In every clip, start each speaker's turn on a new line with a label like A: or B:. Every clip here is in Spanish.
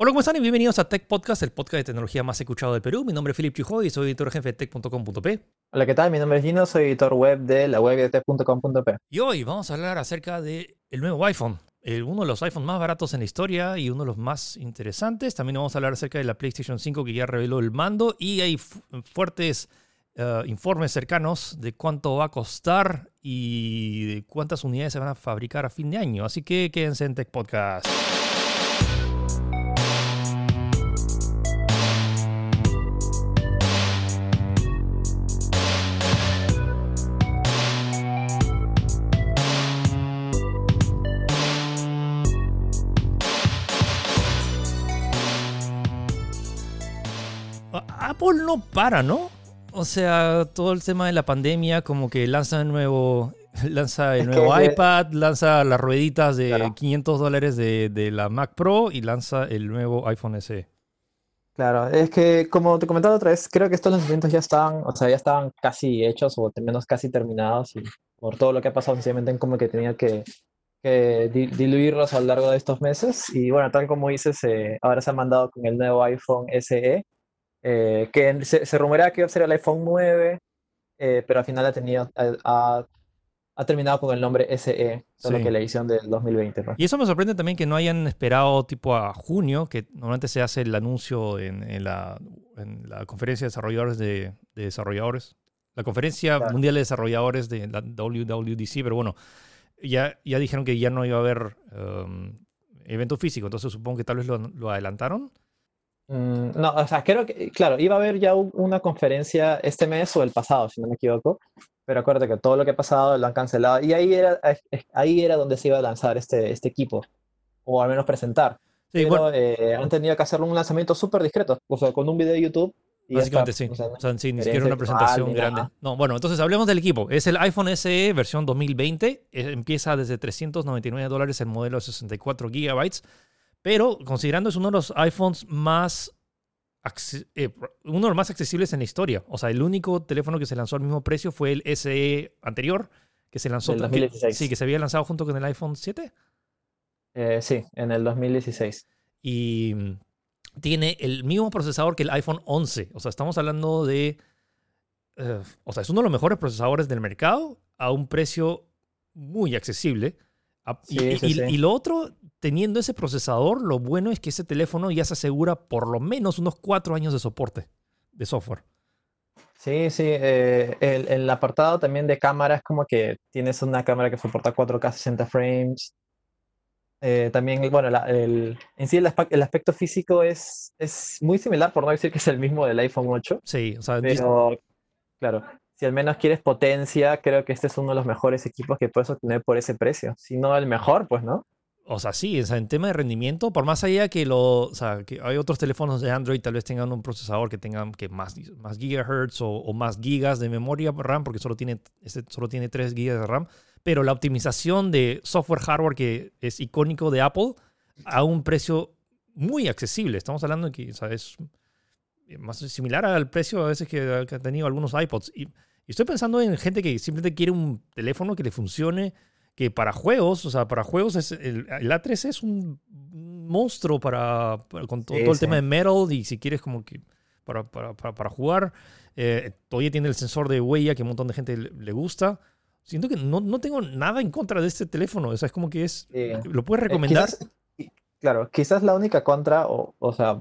A: Hola, ¿cómo están? Y bienvenidos a Tech Podcast, el podcast de tecnología más escuchado del Perú. Mi nombre es Philip Chujoy y soy editor jefe de tech.com.p.
B: Hola, ¿qué tal? Mi nombre es Gino, soy editor web de la web de tech.com.p.
A: Y hoy vamos a hablar acerca del nuevo iPhone, uno de los iPhones más baratos en la historia y uno de los más interesantes. También vamos a hablar acerca de la PlayStation 5 que ya reveló el mando y hay fuertes uh, informes cercanos de cuánto va a costar y de cuántas unidades se van a fabricar a fin de año. Así que quédense en Tech Podcast. Apple no para, ¿no? O sea, todo el tema de la pandemia, como que lanza el nuevo, lanza el nuevo iPad, lanza las rueditas de 500 dólares de, la Mac Pro y lanza el nuevo iPhone SE.
B: Claro, es que como te comentaba otra vez, creo que estos lanzamientos ya estaban, o sea, ya estaban casi hechos o al menos casi terminados y por todo lo que ha pasado, sencillamente como que tenía que, diluirlos a lo largo de estos meses. Y bueno, tal como dices, eh, ahora se han mandado con el nuevo iPhone SE, eh, que se, se, rumorea que iba a ser el iPhone 9, eh, pero al final ha, tenido, ha, ha, terminado con el nombre SE, solo que la edición del 2020.
A: Y eso me sorprende también que no hayan esperado tipo a junio, que normalmente se hace el anuncio en, en, la, en la, conferencia de desarrolladores de, desarrolladores, la conferencia mundial de desarrolladores de la WWDC, pero bueno, ya, ya dijeron que ya no iba a haber um, evento físico, entonces supongo que tal vez lo, lo adelantaron.
B: Mm, no, o sea, creo que, claro, iba a haber ya una conferencia este mes o el pasado, si no me equivoco, pero acuérdate que todo lo que ha pasado lo han cancelado y ahí era, ahí era donde se iba a lanzar este, este equipo, o al menos presentar. Sí, pero eh, han tenido que hacer un lanzamiento súper discreto, o sea, con un video de YouTube.
A: Y Básicamente sí. O sea, ni siquiera una presentación grande. No, bueno, entonces hablemos del equipo. Es el iPhone SE versión 2020. empieza desde 399 dólares el modelo de 64 gigabytes. Pero considerando es uno de los iPhones más eh, uno de los más accesibles en la historia. O sea, el único teléfono que se lanzó al mismo precio fue el SE anterior, que se lanzó.
B: En 2016.
A: sí, que se había lanzado junto con el iPhone 7.
B: Eh, sí, en el 2016.
A: Y mm, tiene el mismo procesador que el iPhone 11. O sea, estamos hablando de. Eh, o sea, es uno de los mejores procesadores del mercado a un precio muy accesible. y, lo otro teniendo ese procesador, lo bueno es que ese teléfono ya se asegura por lo menos unos cuatro años de soporte de software.
B: Sí, sí. Eh, el, apartado también de cámara es como que tienes una cámara que soporta 4K 60 frames. Eh, también, bueno, el, en sí el, aspecto físico es, es muy similar, por no decir que es el mismo del iPhone 8.
A: Sí, o sea,
B: pero, claro, si al menos quieres potencia, creo que este es uno de los mejores equipos que puedes obtener por ese precio. Si no el mejor, pues no.
A: O sea, sí, en tema de rendimiento, por más allá que, lo, o sea, que hay otros teléfonos de Android tal vez tengan un procesador que tengan que más, más gigahertz o, más gigas de memoria RAM, porque solo tiene, este solo tiene 3 gigas de RAM, pero la optimización de software hardware que es icónico de Apple a un precio muy accesible. Estamos hablando de que es más similar al precio a veces que, han tenido algunos iPods. y estoy pensando en gente que simplemente quiere un teléfono que le funcione que para juegos, o sea, para juegos es, el, A3 es un monstruo para, con todo, el tema de metal y si quieres como que para, para, para, jugar. Eh, todavía tiene el sensor de huella que un montón de gente le, gusta. Siento que no, no, tengo nada en contra de este teléfono. O sea, es como que es... ¿Lo puedes eh, recomendar?
B: claro, quizás la única contra, o, o sea,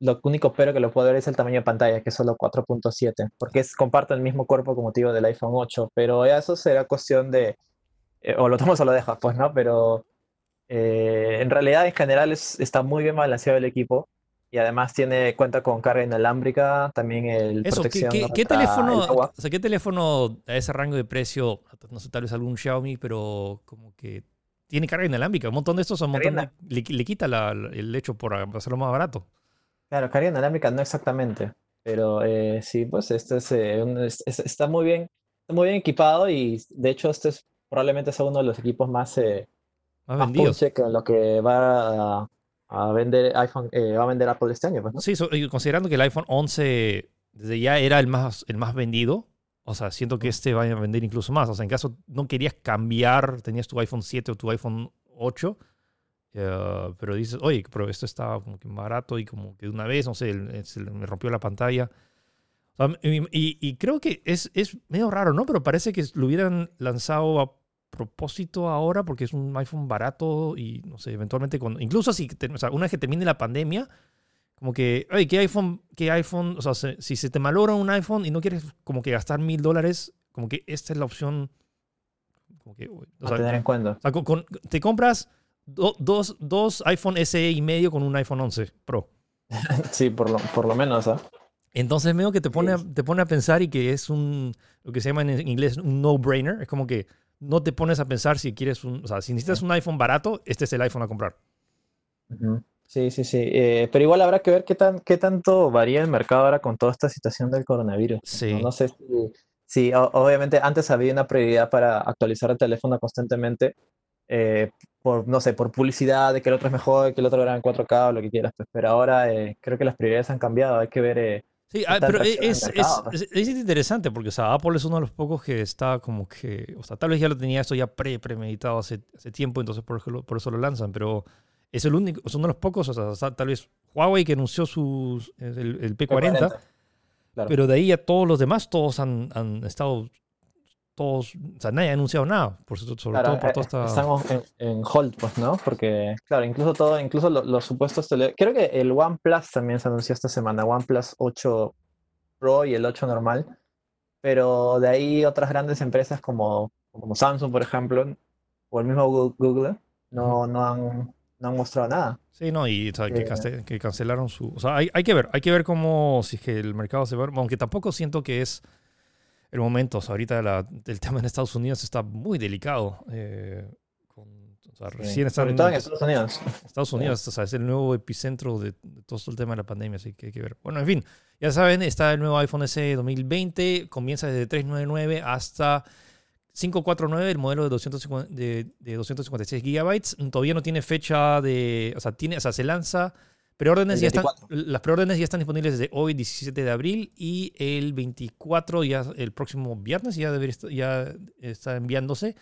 B: lo único pero que lo puedo ver es el tamaño de pantalla, que es solo 4.7, porque es, comparte el mismo cuerpo como digo del iPhone 8, pero eso será cuestión de eh, o lo tomas o lo dejas, pues, ¿no? Pero eh, en realidad, en general, está muy bien balanceado el equipo y además tiene cuenta con carga inalámbrica, también el
A: Eso, protección ¿qué, qué, teléfono, o sea, ¿qué teléfono a ese rango de precio, no sé, tal vez algún Xiaomi, pero como que tiene carga inalámbrica? Un montón de estos son montón le, quita el hecho por hacerlo más barato.
B: Claro, carga inalámbrica no exactamente, pero eh, sí, pues este es, está muy bien, muy bien equipado y de hecho este es probablemente sea uno de los equipos más, eh,
A: más, vendidos.
B: que lo que va a, vender iPhone, eh, va a vender Apple este año. Pues,
A: Sí, considerando que el iPhone 11 desde ya era el más, el más vendido, o sea, siento que este va a vender incluso más. O sea, en caso no querías cambiar, tenías tu iPhone 7 o tu iPhone 8, eh, pero dices, oye, pero esto está como que barato y como que de una vez, no sé, me rompió la pantalla. Y, y, creo que es, es medio raro, ¿no? Pero parece que lo hubieran lanzado a propósito ahora porque es un iPhone barato y, no sé, eventualmente, cuando, incluso si, o sea, una vez que termine la pandemia, como que, oye, ¿qué iPhone, qué iPhone, o sea, si se te malogra un iPhone y no quieres como que gastar mil dólares, como que esta es la opción.
B: Como que, a tener en cuenta.
A: O sea, te compras dos, dos iPhone SE y medio con un iPhone 11 Pro.
B: sí, por lo, por lo menos, ¿ah?
A: Entonces medio que te pone, te pone a pensar y que es un, lo que se llama en inglés un no-brainer. Es como que no te pones a pensar si quieres un, o sea, si necesitas un iPhone barato, este es el iPhone a comprar.
B: Sí, sí, sí. Eh, pero igual habrá que ver qué, tan, qué tanto varía el mercado ahora con toda esta situación del coronavirus.
A: Sí.
B: No, sé si, si obviamente antes había una prioridad para actualizar el teléfono constantemente, eh, por, no sé, por publicidad, de que el otro es mejor, que el otro era en 4K o lo que quieras. Pues, pero ahora eh, creo que las prioridades han cambiado. Hay que ver
A: Sí, ah, pero es, es, es, interesante porque o sea, Apple es uno de los pocos que está como que, o sea, tal vez ya lo tenía esto ya pre premeditado hace, hace tiempo, entonces por eso, por eso lo lanzan, pero es el único, es uno de los pocos, o sea, tal vez Huawei que anunció sus, el, el P40, pero de ahí a todos los demás, todos han, han estado todos, o sea, nadie ha anunciado nada, por, sobre todo por
B: toda esta... Estamos en, hold, pues, ¿no? Porque, claro, incluso todo, incluso los, supuestos tele... Creo que el OnePlus también se anunció esta semana, OnePlus 8 Pro y el 8 normal, pero de ahí otras grandes empresas como, como Samsung, por ejemplo, o el mismo Google, no, no, han, no han mostrado nada.
A: Sí, no, y o sea, que, eh. que, cancelaron su... O sea, hay, hay, que ver, hay que ver cómo, si es que el mercado se va... Aunque tampoco siento que es el momento. ahorita el tema en Estados Unidos está muy delicado. Eh,
B: recién están, en Estados Unidos.
A: Estados Unidos, es el nuevo epicentro de, todo el tema de la pandemia, así que hay que ver. Bueno, en fin, ya saben, está el nuevo iPhone SE 2020, comienza desde 399 hasta 549, el modelo de, 250, de, de 256 gigabytes. Todavía no tiene fecha de, o sea, tiene, o sea, se lanza Preórdenes ya están, las preórdenes ya están disponibles desde hoy, 17 de abril, y el 24, ya el próximo viernes, ya, debería ya está enviándose.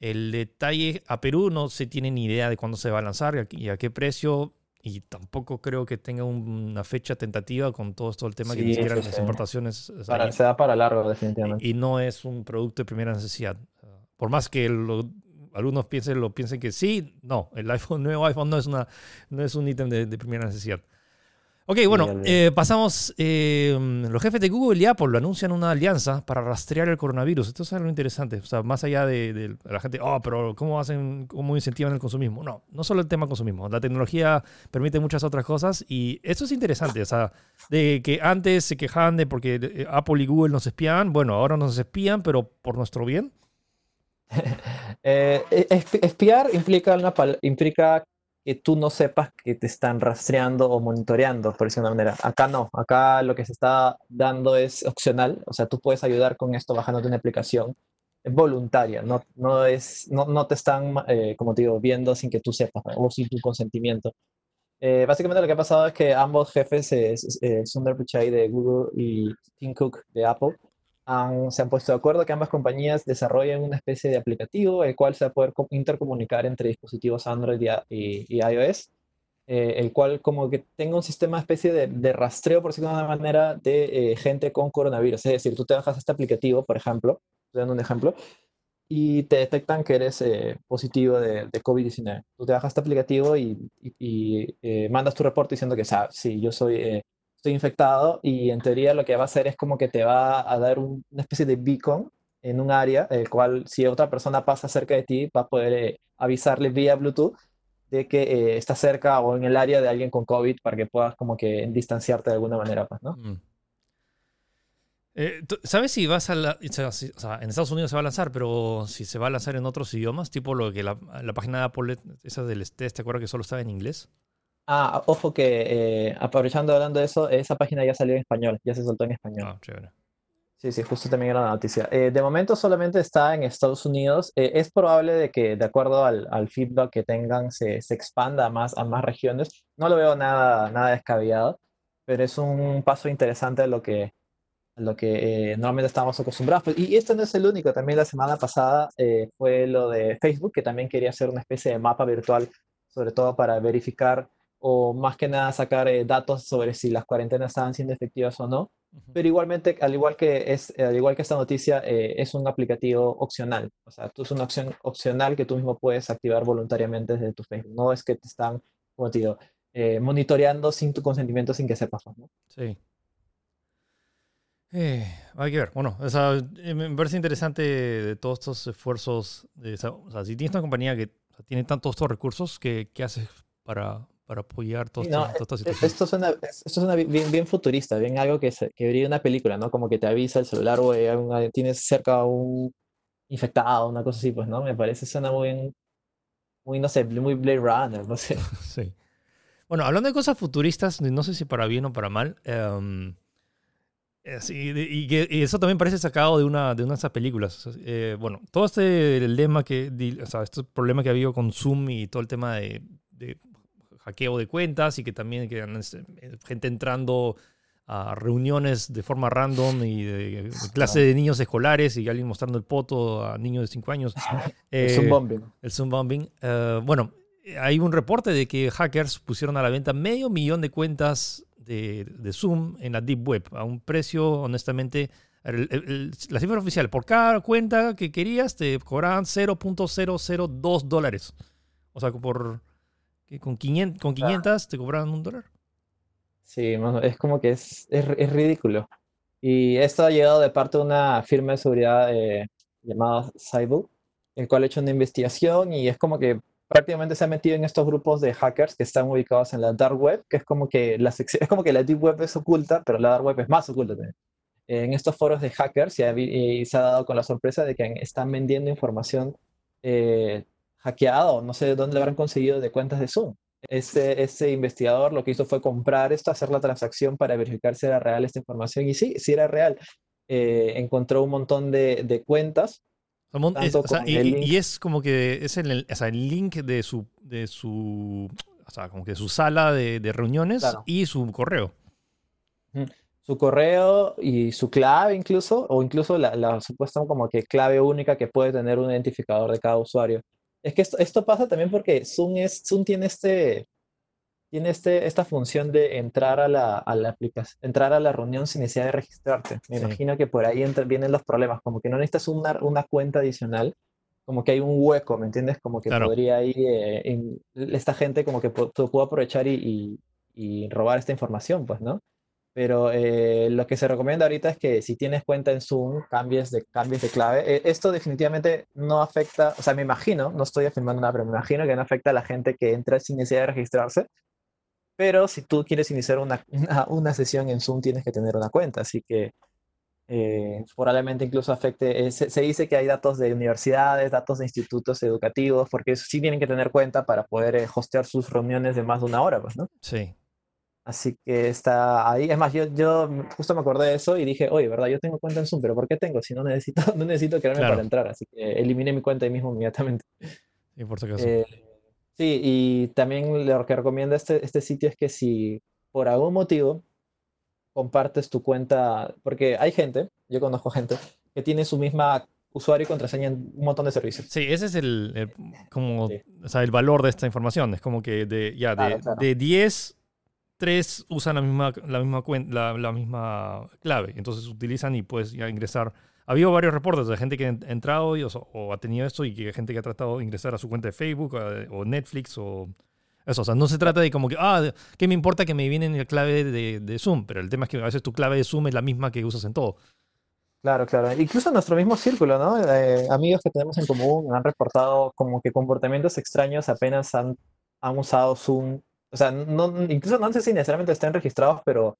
A: El detalle a Perú no se tiene ni idea de cuándo se va a lanzar y a qué precio, y tampoco creo que tenga una fecha tentativa con todo esto el tema que ni siquiera las importaciones.
B: se da para largo, definitivamente.
A: Y, y, no es un producto de primera necesidad. Por más que lo algunos piensen, lo piensen que sí, no, el iPhone, nuevo iPhone no es, una, no es un ítem de, primera necesidad. Ok, bueno, eh, pasamos. Eh, los jefes de Google y Apple lo anuncian una alianza para rastrear el coronavirus. Esto es algo interesante. O sea, más allá de, la gente, oh, pero ¿cómo hacen, cómo incentivan el consumismo? No, no solo el tema consumismo. La tecnología permite muchas otras cosas y esto es interesante. O sea, de que antes se quejaban de porque eh, Apple y Google nos espían. Bueno, ahora nos espían, pero por nuestro bien.
B: Eh, e, espiar implica, que tú no sepas que te están rastreando o monitoreando, por decirlo de una manera. Acá no, acá lo que se está dando es opcional, o sea, tú puedes ayudar con esto bajándote una aplicación. Voluntaria, no, no, es, no, no te están, eh, como te digo, viendo sin que tú sepas o sin tu consentimiento. Eh, básicamente lo que ha pasado es que ambos jefes, Sundar Pichai de Google y Tim Cook de Apple, se han puesto de acuerdo que ambas compañías desarrollen una especie de aplicativo el cual se va a poder intercomunicar entre dispositivos Android y, iOS, eh, el cual como que tenga un sistema especie de, rastreo, por decirlo de una manera, de eh, gente con coronavirus. Es decir, tú te bajas este aplicativo, por ejemplo, estoy dando un ejemplo, y te detectan que eres eh, positivo de, COVID-19. Tú te bajas este aplicativo y, mandas tu reporte diciendo que, sabes, sí, yo soy estoy infectado y en teoría lo que va a hacer es como que te va a dar una especie de beacon en un área, el cual si otra persona pasa cerca de ti, va a poder eh, avisarle vía Bluetooth de que eh, está cerca o en el área de alguien con COVID para que puedas como que distanciarte de alguna manera, pues, ¿no? Mm.
A: Eh, ¿Sabes si vas a la, o sea, en Estados Unidos se va a lanzar, pero si se va a lanzar en otros idiomas, tipo lo que la, página de Apple, esa del test, ¿te acuerdas que solo estaba en inglés?
B: Ah, ojo que eh, aprovechando hablando de eso, esa página ya salió en español, ya se soltó en español.
A: Ah, chévere.
B: Sí, sí, justo también era la noticia. Eh, de momento solamente está en Estados Unidos. Eh, es probable de que, de acuerdo al, al feedback que tengan, se, se, expanda a más, a más regiones. No lo veo nada, nada descabellado, pero es un paso interesante a lo que, lo que normalmente estamos acostumbrados. Pues, y esto no es el único. También la semana pasada fue lo de Facebook, que también quería hacer una especie de mapa virtual sobre todo para verificar o más que nada sacar eh, datos sobre si las cuarentenas estaban siendo efectivas o no. Pero igualmente, al igual que, es, al igual que esta noticia, eh, es un aplicativo opcional. O sea, tú es una opción opcional que tú mismo puedes activar voluntariamente desde tu Facebook. No es que te están, como te digo, eh, monitoreando sin tu consentimiento, sin que sepas. ¿no?
A: Sí. hay que ver. Bueno, o sea, me parece interesante de todos estos esfuerzos. De, o sea, si tienes una compañía que tiene tantos estos recursos, ¿qué, qué haces para, para apoyar todo
B: no, esto, esto, suena, esto suena bien, bien, futurista, bien algo que, se, que vería una película, ¿no? Como que te avisa el celular, o tienes cerca un infectado, una cosa así, pues, ¿no? Me parece, suena muy, muy, no sé, muy Blade Runner, no sé.
A: Sí. Bueno, hablando de cosas futuristas, no sé si para bien o para mal, em, eh, y, y, eso también parece sacado de una de, una de esas películas. Eh, bueno, todo este lema que, o sea, este problema que ha habido con Zoom y todo el tema de hackeo de cuentas y que también que eh, gente entrando a reuniones de forma random y de, clase de niños escolares y alguien mostrando el poto a niños de 5 años.
B: el Zoom bombing.
A: El Zoom bombing. Eh, bueno, hay un reporte de que hackers pusieron a la venta medio millón de cuentas de, de Zoom en la Deep Web a un precio, honestamente, la cifra oficial, por cada cuenta que querías te cobraban 0.002 dólares. O sea, por con 500, con 500 te cobraban un dólar.
B: Sí, es como que es, es, ridículo. Y esto ha llegado de parte de una firma de seguridad eh, llamada Cyber, el cual ha hecho una investigación y es como que prácticamente se ha metido en estos grupos de hackers que están ubicados en la dark web, que es como que la es como que la deep web es oculta, pero la dark web es más oculta también. En estos foros de hackers se ha, se ha dado con la sorpresa de que están vendiendo información eh, hackeado, no sé de dónde lo habrán conseguido de cuentas de Zoom. Ese, ese investigador lo que hizo fue comprar esto, hacer la transacción para verificar si era real esta información. Y sí, sí era real. Eh, encontró un montón de, de cuentas.
A: y, es como que es el, o sea, el link de su, de su, o sea, como que su sala de, de reuniones y su correo.
B: Su correo y su clave incluso, o incluso la, la supuesta como que clave única que puede tener un identificador de cada usuario. Es que esto, esto pasa también porque Zoom, es, Zoom tiene, este, tiene este, esta función de entrar a la, a la aplicación, entrar a la reunión sin necesidad de registrarte. Me imagino que por ahí vienen los problemas, como que no necesitas una, una cuenta adicional, como que hay un hueco, ¿me entiendes? Como que podría ir, eh, esta gente como que puede aprovechar y, y, y robar esta información, pues, ¿no? Pero eh, lo que se recomienda ahorita es que si tienes cuenta en Zoom, cambies de, cambies de clave. Eh, esto definitivamente no afecta, o sea, me imagino, no estoy afirmando nada, pero me imagino que no afecta a la gente que entra sin necesidad de registrarse. Pero si tú quieres iniciar una, una, sesión en Zoom, tienes que tener una cuenta. Así que eh, probablemente incluso afecte. se, se, dice que hay datos de universidades, datos de institutos educativos, porque sí tienen que tener cuenta para poder hostear sus reuniones de más de una hora, pues, ¿no?
A: Sí.
B: Así que está ahí. Es más, yo, yo justo me acordé de eso y dije, oye, ¿verdad? Yo tengo cuenta en Zoom, pero ¿por qué tengo? Si no necesito, no necesito crearme para entrar. Así que eliminé mi cuenta ahí mismo inmediatamente.
A: Sí, por si acaso. Eh,
B: sí, y también lo que recomienda este, este sitio es que si por algún motivo compartes tu cuenta, porque hay gente, yo conozco gente, que tiene su misma usuario y contraseña en un montón de servicios.
A: Sí, ese es el, como, o sea, el valor de esta información. Es como que de, ya, de, de 10 tres usan la misma, la misma, la, misma clave. Entonces utilizan y puedes ingresar. Ha habido varios reportes de gente que ha entrado y, o, ha tenido esto y que gente que ha tratado de ingresar a su cuenta de Facebook o, Netflix o eso. O sea, no se trata de como que, ah, ¿qué me importa que me vienen la clave de, de, Zoom? Pero el tema es que a veces tu clave de Zoom es la misma que usas en todo.
B: Claro, claro. Incluso en nuestro mismo círculo, ¿no? Eh, amigos que tenemos en común han reportado como que comportamientos extraños apenas han, han usado Zoom o sea, no, incluso no sé si necesariamente estén registrados, pero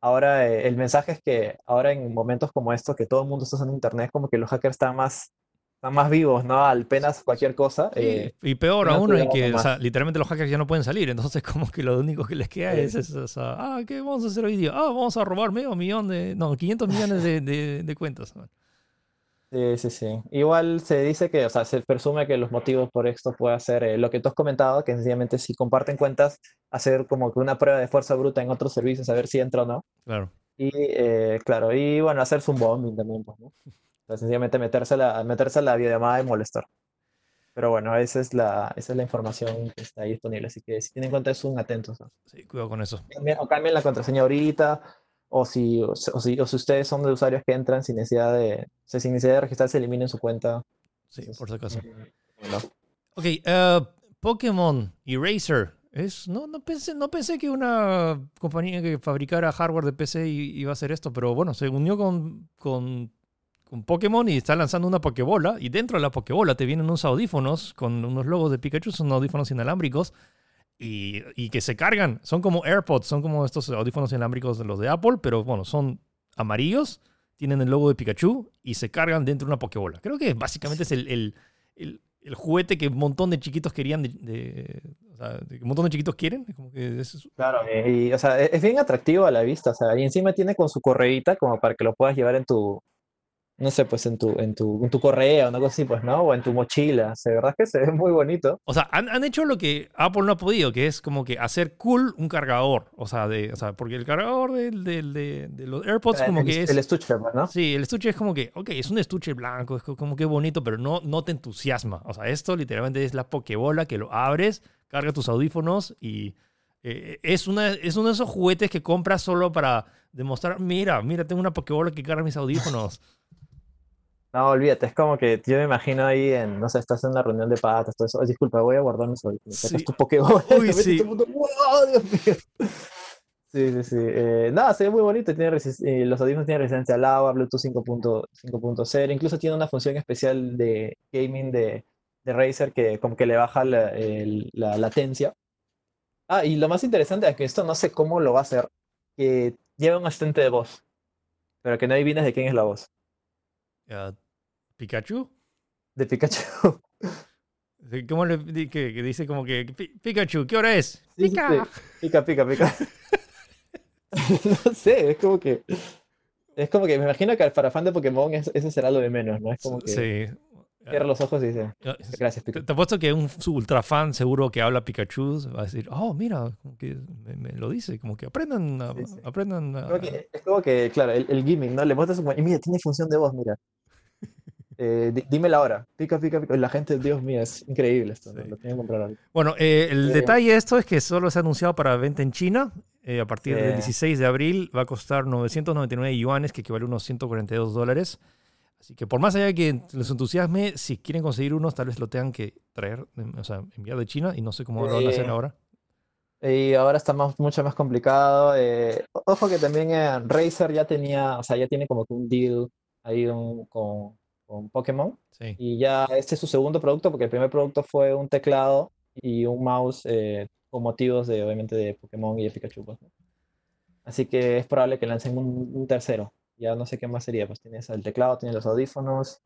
B: ahora eh, el mensaje es que ahora en momentos como estos, que todo el mundo está usando Internet, como que los hackers están más, están más vivos, ¿no? Al penas cualquier cosa.
A: Eh, y peor aún es que o sea, literalmente los hackers ya no pueden salir, entonces como que lo único que les queda es, es, ah, ¿qué vamos a hacer hoy día? Ah, vamos a robar medio millón de, no, 500 millones de, de, de cuentas.
B: Sí, sí, sí. Igual se dice que, o sea, se presume que los motivos por esto puede ser eh, lo que tú has comentado, que sencillamente si comparten cuentas, hacer como que una prueba de fuerza bruta en otros servicios, a ver si entra o no.
A: Claro.
B: Y, eh, claro, y bueno, hacerse un bombing también, pues, ¿no? O sea, sencillamente meterse a la, meterse a la videollamada y molestar. Pero bueno, esa es la, esa es la información que está ahí disponible. Así que si tienen cuenta, es un atentos. ¿no?
A: Sí, cuidado con eso.
B: O cambien la contraseña ahorita, o si, o, si, o si- ustedes son de usuarios que entran sin necesidad de, o sea, sin necesidad de registrarse, eliminen su cuenta.
A: Sí,
B: Entonces,
A: por si acaso.
B: no.
A: Ok, eh, Pokémon Eraser. Es, no, no, pensé, no pensé que una compañía que fabricara hardware de PC iba a hacer esto, pero bueno, se unió con, con, con Pokémon y está lanzando una Pokébola. Y dentro de la Pokébola te vienen unos audífonos con unos logos de Pikachu, son audífonos inalámbricos y, que se cargan. Son como AirPods, son como estos audífonos inalámbricos de los de Apple, pero bueno, son amarillos, tienen el logo de Pikachu y se cargan dentro de una Pokébola. Creo que básicamente es el, el, el- juguete que un montón de chiquitos querían, de, de- o sea, de un montón de chiquitos quieren. Es
B: Claro, y, o sea, es, es bien atractivo a la vista, o sea, y encima tiene con su correíta como para que lo puedas llevar en tu, no sé, pues en tu, en tu, en tu correa o algo así, pues, ¿no? O en tu mochila, o sea, de verdad que se ve muy bonito.
A: O sea, han, han hecho lo que Apple no ha podido, que es como que hacer cool un cargador. O sea, de, o sea porque el cargador del- de, de los AirPods como
B: el,
A: que es...
B: el estuche, pues, ¿no?
A: Sí, el estuche es como que, ok, es un estuche blanco, es co- como que bonito, pero no, no te entusiasma. O sea, esto literalmente es la pokebola que lo abres, carga tus audífonos y eh, es, una, es uno de esos juguetes que compras solo para demostrar, mira, mira, tengo una pokebola que carga mis audífonos.
B: No, olvídate, es como que yo me imagino ahí en, no sé, estás en una reunión de patas, todo eso. "Ay, disculpa, voy a guardar mis audífonos. Sacas
A: Sí.
B: tu Pokébola y
A: Uy, sí.
B: todo el mundo, ¡wow, Dios mío! Sí, sí, sí. Eh, nada, se ve muy bonito. Tiene eh, los audífonos tienen resistencia al agua, Bluetooth 5.0. Incluso tiene una función especial de gaming de, de Razer que como que le baja la, el- la latencia. Ah, y lo más interesante es que esto no sé cómo lo va a hacer, que lleva un asistente de voz, pero que no adivines de quién es la voz.
A: Ah, ¿Pikachu?
B: De Pikachu.
A: ¿Cómo le que, que dice como que "Pi- Pikachu, ¿qué hora es?
B: Sí,
A: Pica.
B: sí. Pica, pica, pica. No sé, es como que. Es como que me imagino que para fan de Pokémon es- eso será lo de menos, ¿no? Es como que
A: Sí.
B: cierra los ojos y dice,
A: Ah,
B: gracias,
A: Te,
B: Pikachu.
A: te apuesto que un ultra fan seguro que habla Pikachu va a decir, oh, mira, como que me, me lo dice, como que aprendan, a-
B: Sí, sí.
A: aprendan. a-
B: Creo que- es como que, claro, el, el gimmick, ¿no? Le muestras como, y mira, tiene función de voz, mira. Eh, di- dime la hora. Pica, pica, pica. La gente, Dios mío, es increíble esto. Lo tengo que comprar.
A: Bueno, eh, el detalle de esto es que solo se ha anunciado para venta en China. Eh, a partir del
B: Sí.
A: 16 de abril va a costar 999 yuanes, que equivale a unos 142 dólares. Así que por más allá de que les entusiasme, si quieren conseguir unos, tal vez lo tengan que traer, em, o sea, enviar de China y no sé cómo lo van a hacer ahora.
B: Y ahora está más, mucho más complicado. ojo que también Razer ya tenía, o sea, ya tiene como que un deal ahí un- con, con Pokémon.
A: Sí.
B: Y ya este es su segundo producto, porque el primer producto fue un teclado y un mouse eh, con motivos de, obviamente, de Pokémon y de Pikachu. pues, ¿no? Así que es probable que lancen un, un tercero. Ya no sé qué más sería. Pues tienes el teclado, tienes los audífonos,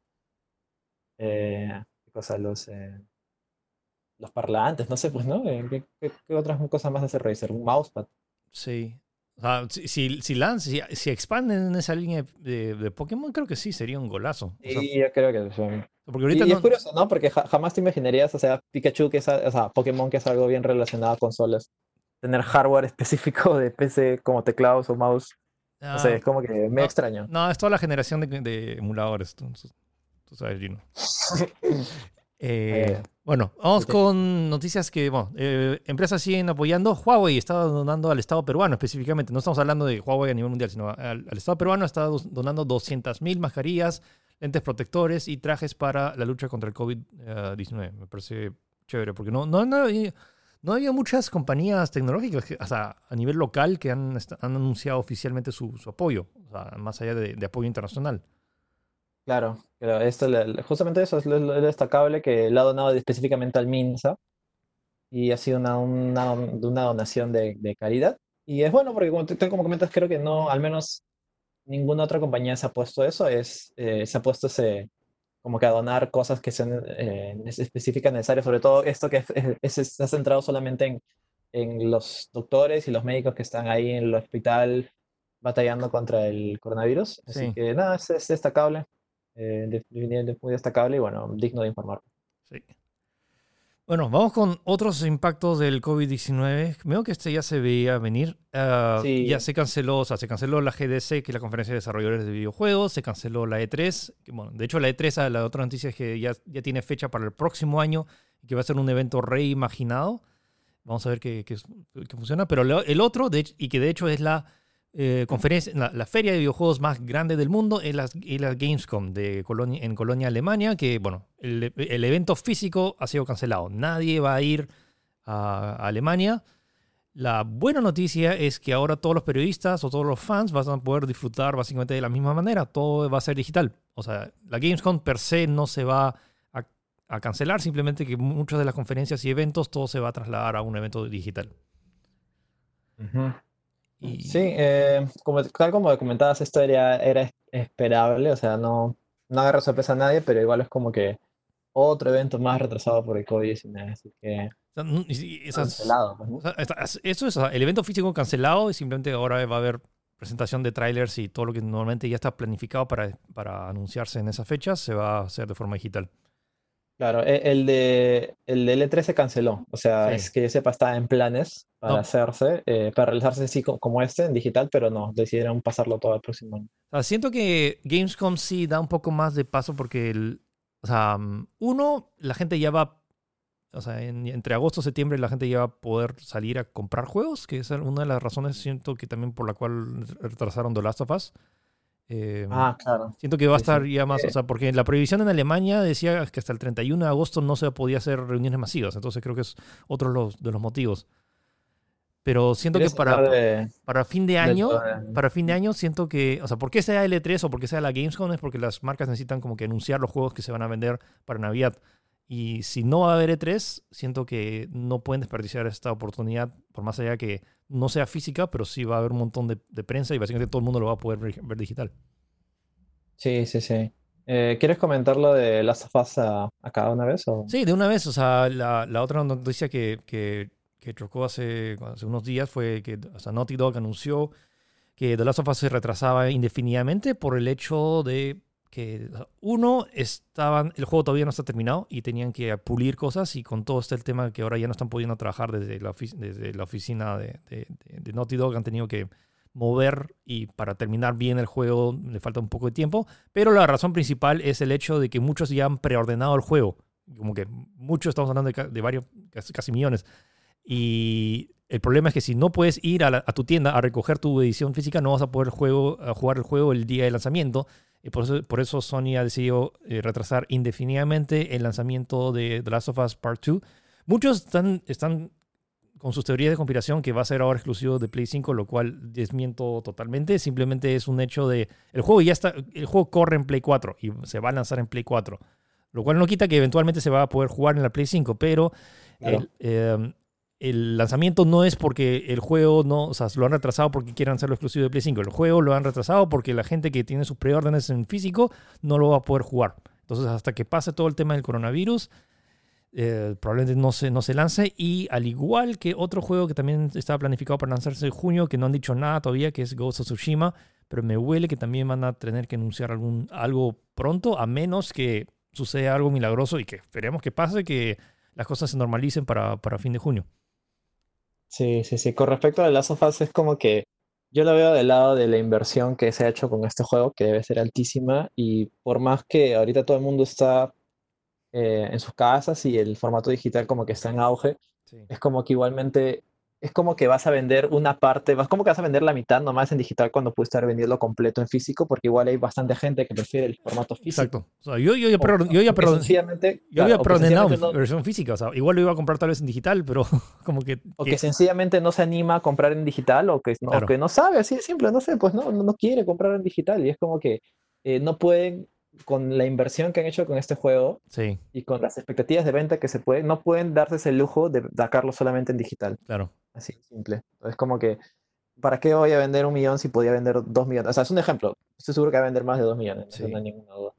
B: eh, ¿qué cosa? Los, eh, los parlantes, no sé, pues, ¿no? Eh, ¿Qué, qué- qué otras cosas más hace Razer? Un mousepad.
A: Sí. O sea, si, si, si, lanzan- si, si expanden en esa línea de, de Pokémon, creo que sí, sería un golazo. O sea,
B: Y yo creo que son-
A: porque
B: Y,
A: ahorita
B: y es
A: no-
B: curioso, ¿no? Porque ja- jamás te imaginarías, o sea, Pikachu, que es, a- o sea, Pokémon, que es algo bien relacionado a consolas, tener hardware específico de PC como teclados o mouse. No sé,
A: Ah,
B: es como que me
A: no.
B: extraño.
A: No, es toda la generación de, de emuladores. Tú, tú sabes, Gino. Eh,
B: Eh,
A: bueno, vamos con noticias que, bueno, eh, empresas siguen apoyando. Huawei está donando al Estado peruano específicamente. No estamos hablando de Huawei a nivel mundial, sino al, al Estado peruano está donando 200.000 mascarillas, lentes protectores y trajes para la lucha contra el COVID-19. Me parece chévere, porque no, no, no, había- no había muchas compañías tecnológicas, que, o sea, a nivel local, que han, anunciado oficialmente su, su apoyo, o sea, más allá de, de apoyo internacional.
B: Claro, pero esto, justamente eso es lo, lo destacable que le ha donado específicamente al MINSA y ha sido una, una, una donación de, de caridad. Y es bueno porque como, como comentas, creo que no, al menos ninguna otra compañía se ha puesto eso, es, eh, se ha puesto ese, como que a donar cosas que sean eh, específicas necesarias, sobre todo esto que es, es- está centrado solamente en, en los doctores y los médicos que están ahí en el hospital batallando contra el coronavirus. Así
A: Sí.
B: que nada, es, es destacable, eh, definitivamente muy destacable y bueno, digno de informar.
A: Sí. Bueno, vamos con otros impactos del COVID-19. Veo que este ya se veía venir. Uh,
B: Sí.
A: Ya se canceló, o sea, se canceló la GDC, que es la conferencia de desarrolladores de videojuegos, se canceló la E3. que, bueno, de hecho, la E3, ah, la otra noticia es que ya, ya tiene fecha para el próximo año y que va a ser un evento reimaginado. Vamos a ver qué, funciona. Pero el otro, de y que de hecho es la eh, conferencia, la, feria de videojuegos más grande del mundo, es la, es la Gamescom de en Colonia, Alemania, que bueno, el, evento físico ha sido cancelado. Nadie va a ir a, Alemania. La buena noticia es que ahora todos los periodistas o todos los fans van a poder disfrutar básicamente de la misma manera. Todo va a ser digital. O sea, la Gamescom per se no se va a, cancelar, simplemente que muchas de las conferencias y eventos todo se va a trasladar a un evento digital.
B: Ujú.
A: Y,
B: Sí, eh, como, tal como comentabas, esto era, era es- esperable, o sea, no, no agarra sorpresa a nadie, pero igual es como que otro evento más retrasado por el COVID-19, así que
A: o sea, y- y
B: cancelado, pues, ¿no?
A: o sea, está- eso es el evento físico cancelado y simplemente ahora va a haber presentación de trailers y todo lo que normalmente ya está planificado para, para anunciarse en esas fechas se va a hacer de forma digital.
B: Claro, e- el de el de L3 se canceló, o sea,
A: Sí.
B: es que yo sepa, está en planes para
A: No.
B: hacerse, eh, para realizarse así co- como este, en digital, pero no, decidieron pasarlo todo al próximo año.
A: O sea, siento que Gamescom sí da un poco más de paso porque, el, o sea, mm, uno, la gente ya va, o sea, en- entre agosto y septiembre la gente ya va a poder salir a comprar juegos, que es una de las razones, siento que también por la cual retrasaron The Last of Us. Eh,
B: Ah, claro.
A: Siento que va a estar ya más, o
B: Eh.
A: sea, porque la prohibición en Alemania decía que hasta el 31 de agosto no se podía hacer reuniones masivas, entonces creo que es otro de los, de los motivos. Pero siento que
B: ¿Quieres
A: para,
B: de-
A: para fin de año, para fin de año siento que, o sea, ¿por qué sea L3 o por qué sea la Gamescom? Es porque las marcas necesitan como que anunciar los juegos que se van a vender para Navidad. Y si no va a haber E3, siento que no pueden desperdiciar esta oportunidad, por más allá que no sea física, pero sí va a haber un montón de, de prensa y básicamente todo el mundo lo va a poder ver, ver digital.
B: Sí, sí, sí. Eh, ¿quieres comentar lo de Last of Us a, a cada una vez? O...
A: Sí, de una vez, o sea, la, la otra noticia que, que, que chocó hace, hace unos días fue que o sea, Naughty Dog anunció que The Last of Us se retrasaba indefinidamente por el hecho de que, uno, estaban, el juego todavía no está terminado y tenían que pulir cosas y con todo este el tema que ahora ya no están pudiendo trabajar desde la, desde la oficina de, Naughty Dog, han tenido que mover y para terminar bien el juego le falta un poco de tiempo, pero la razón principal es el hecho de que muchos ya han preordenado el juego, como que muchos estamos hablando de, de varios, casi millones, y el problema es que si no puedes ir a, la- a tu tienda a recoger tu edición física, no vas a poder juego, a jugar el juego el día de lanzamiento. Y por eso, por eso Sony ha decidido eh, retrasar indefinidamente el lanzamiento de The Last of Us Part 2. Muchos están, están con sus teorías de conspiración que va a ser ahora exclusivo de Play 5, lo cual desmiento totalmente. Simplemente es un hecho de. El juego ya está. El juego corre en Play 4 y se va a lanzar en Play 4. Lo cual no quita que eventualmente se va a poder jugar en la Play 5, pero
B: Claro.
A: el, eh, el lanzamiento no es porque el juego no, o sea, lo han retrasado porque quieran hacerlo exclusivo de Play 5. El juego lo han retrasado porque la gente que tiene sus preórdenes en físico no lo va a poder jugar. Entonces, hasta que pase todo el tema del coronavirus, eh, probablemente no se, no se lance. Y al igual que otro juego que también estaba planificado para lanzarse en junio, que no han dicho nada todavía, que es Ghost of Tsushima, pero me huele que también van a tener que anunciar algún, algo pronto, a menos que suceda algo milagroso y que esperemos que pase, que las cosas se normalicen para, para fin de junio.
B: Sí, sí, sí. Con respecto a The Last of Us, es como que yo lo veo del lado de la inversión que se ha hecho con este juego, que debe ser altísima, y por más que ahorita todo el mundo está eh, en sus casas y el formato digital como que está en auge, es como que igualmente, es como que vas a vender una parte, vas como que vas a vender la mitad nomás en digital cuando puedes estar vendiendo completo en físico, porque igual hay bastante gente que prefiere el formato físico.
A: Exacto. O sea, yo, yo, ya preordenado
B: no-
A: versión física. O sea, igual lo iba a comprar tal vez en digital, pero como que...
B: O
A: que-
B: sencillamente no se anima a comprar en digital o que no, o que no sabe, así de simple, no sé, pues no, no quiere comprar en digital y es como que eh, no pueden, con la inversión que han hecho con este juego
A: sí,
B: y con las expectativas de venta que se puede, no pueden darse ese lujo de sacarlo solamente en digital,
A: claro.
B: Así simple. Es como que, ¿para qué voy a vender un millón si podía vender dos millones? O sea, es un ejemplo, estoy seguro que va a vender más de dos millones,
A: Sí.
B: no hay ninguna duda.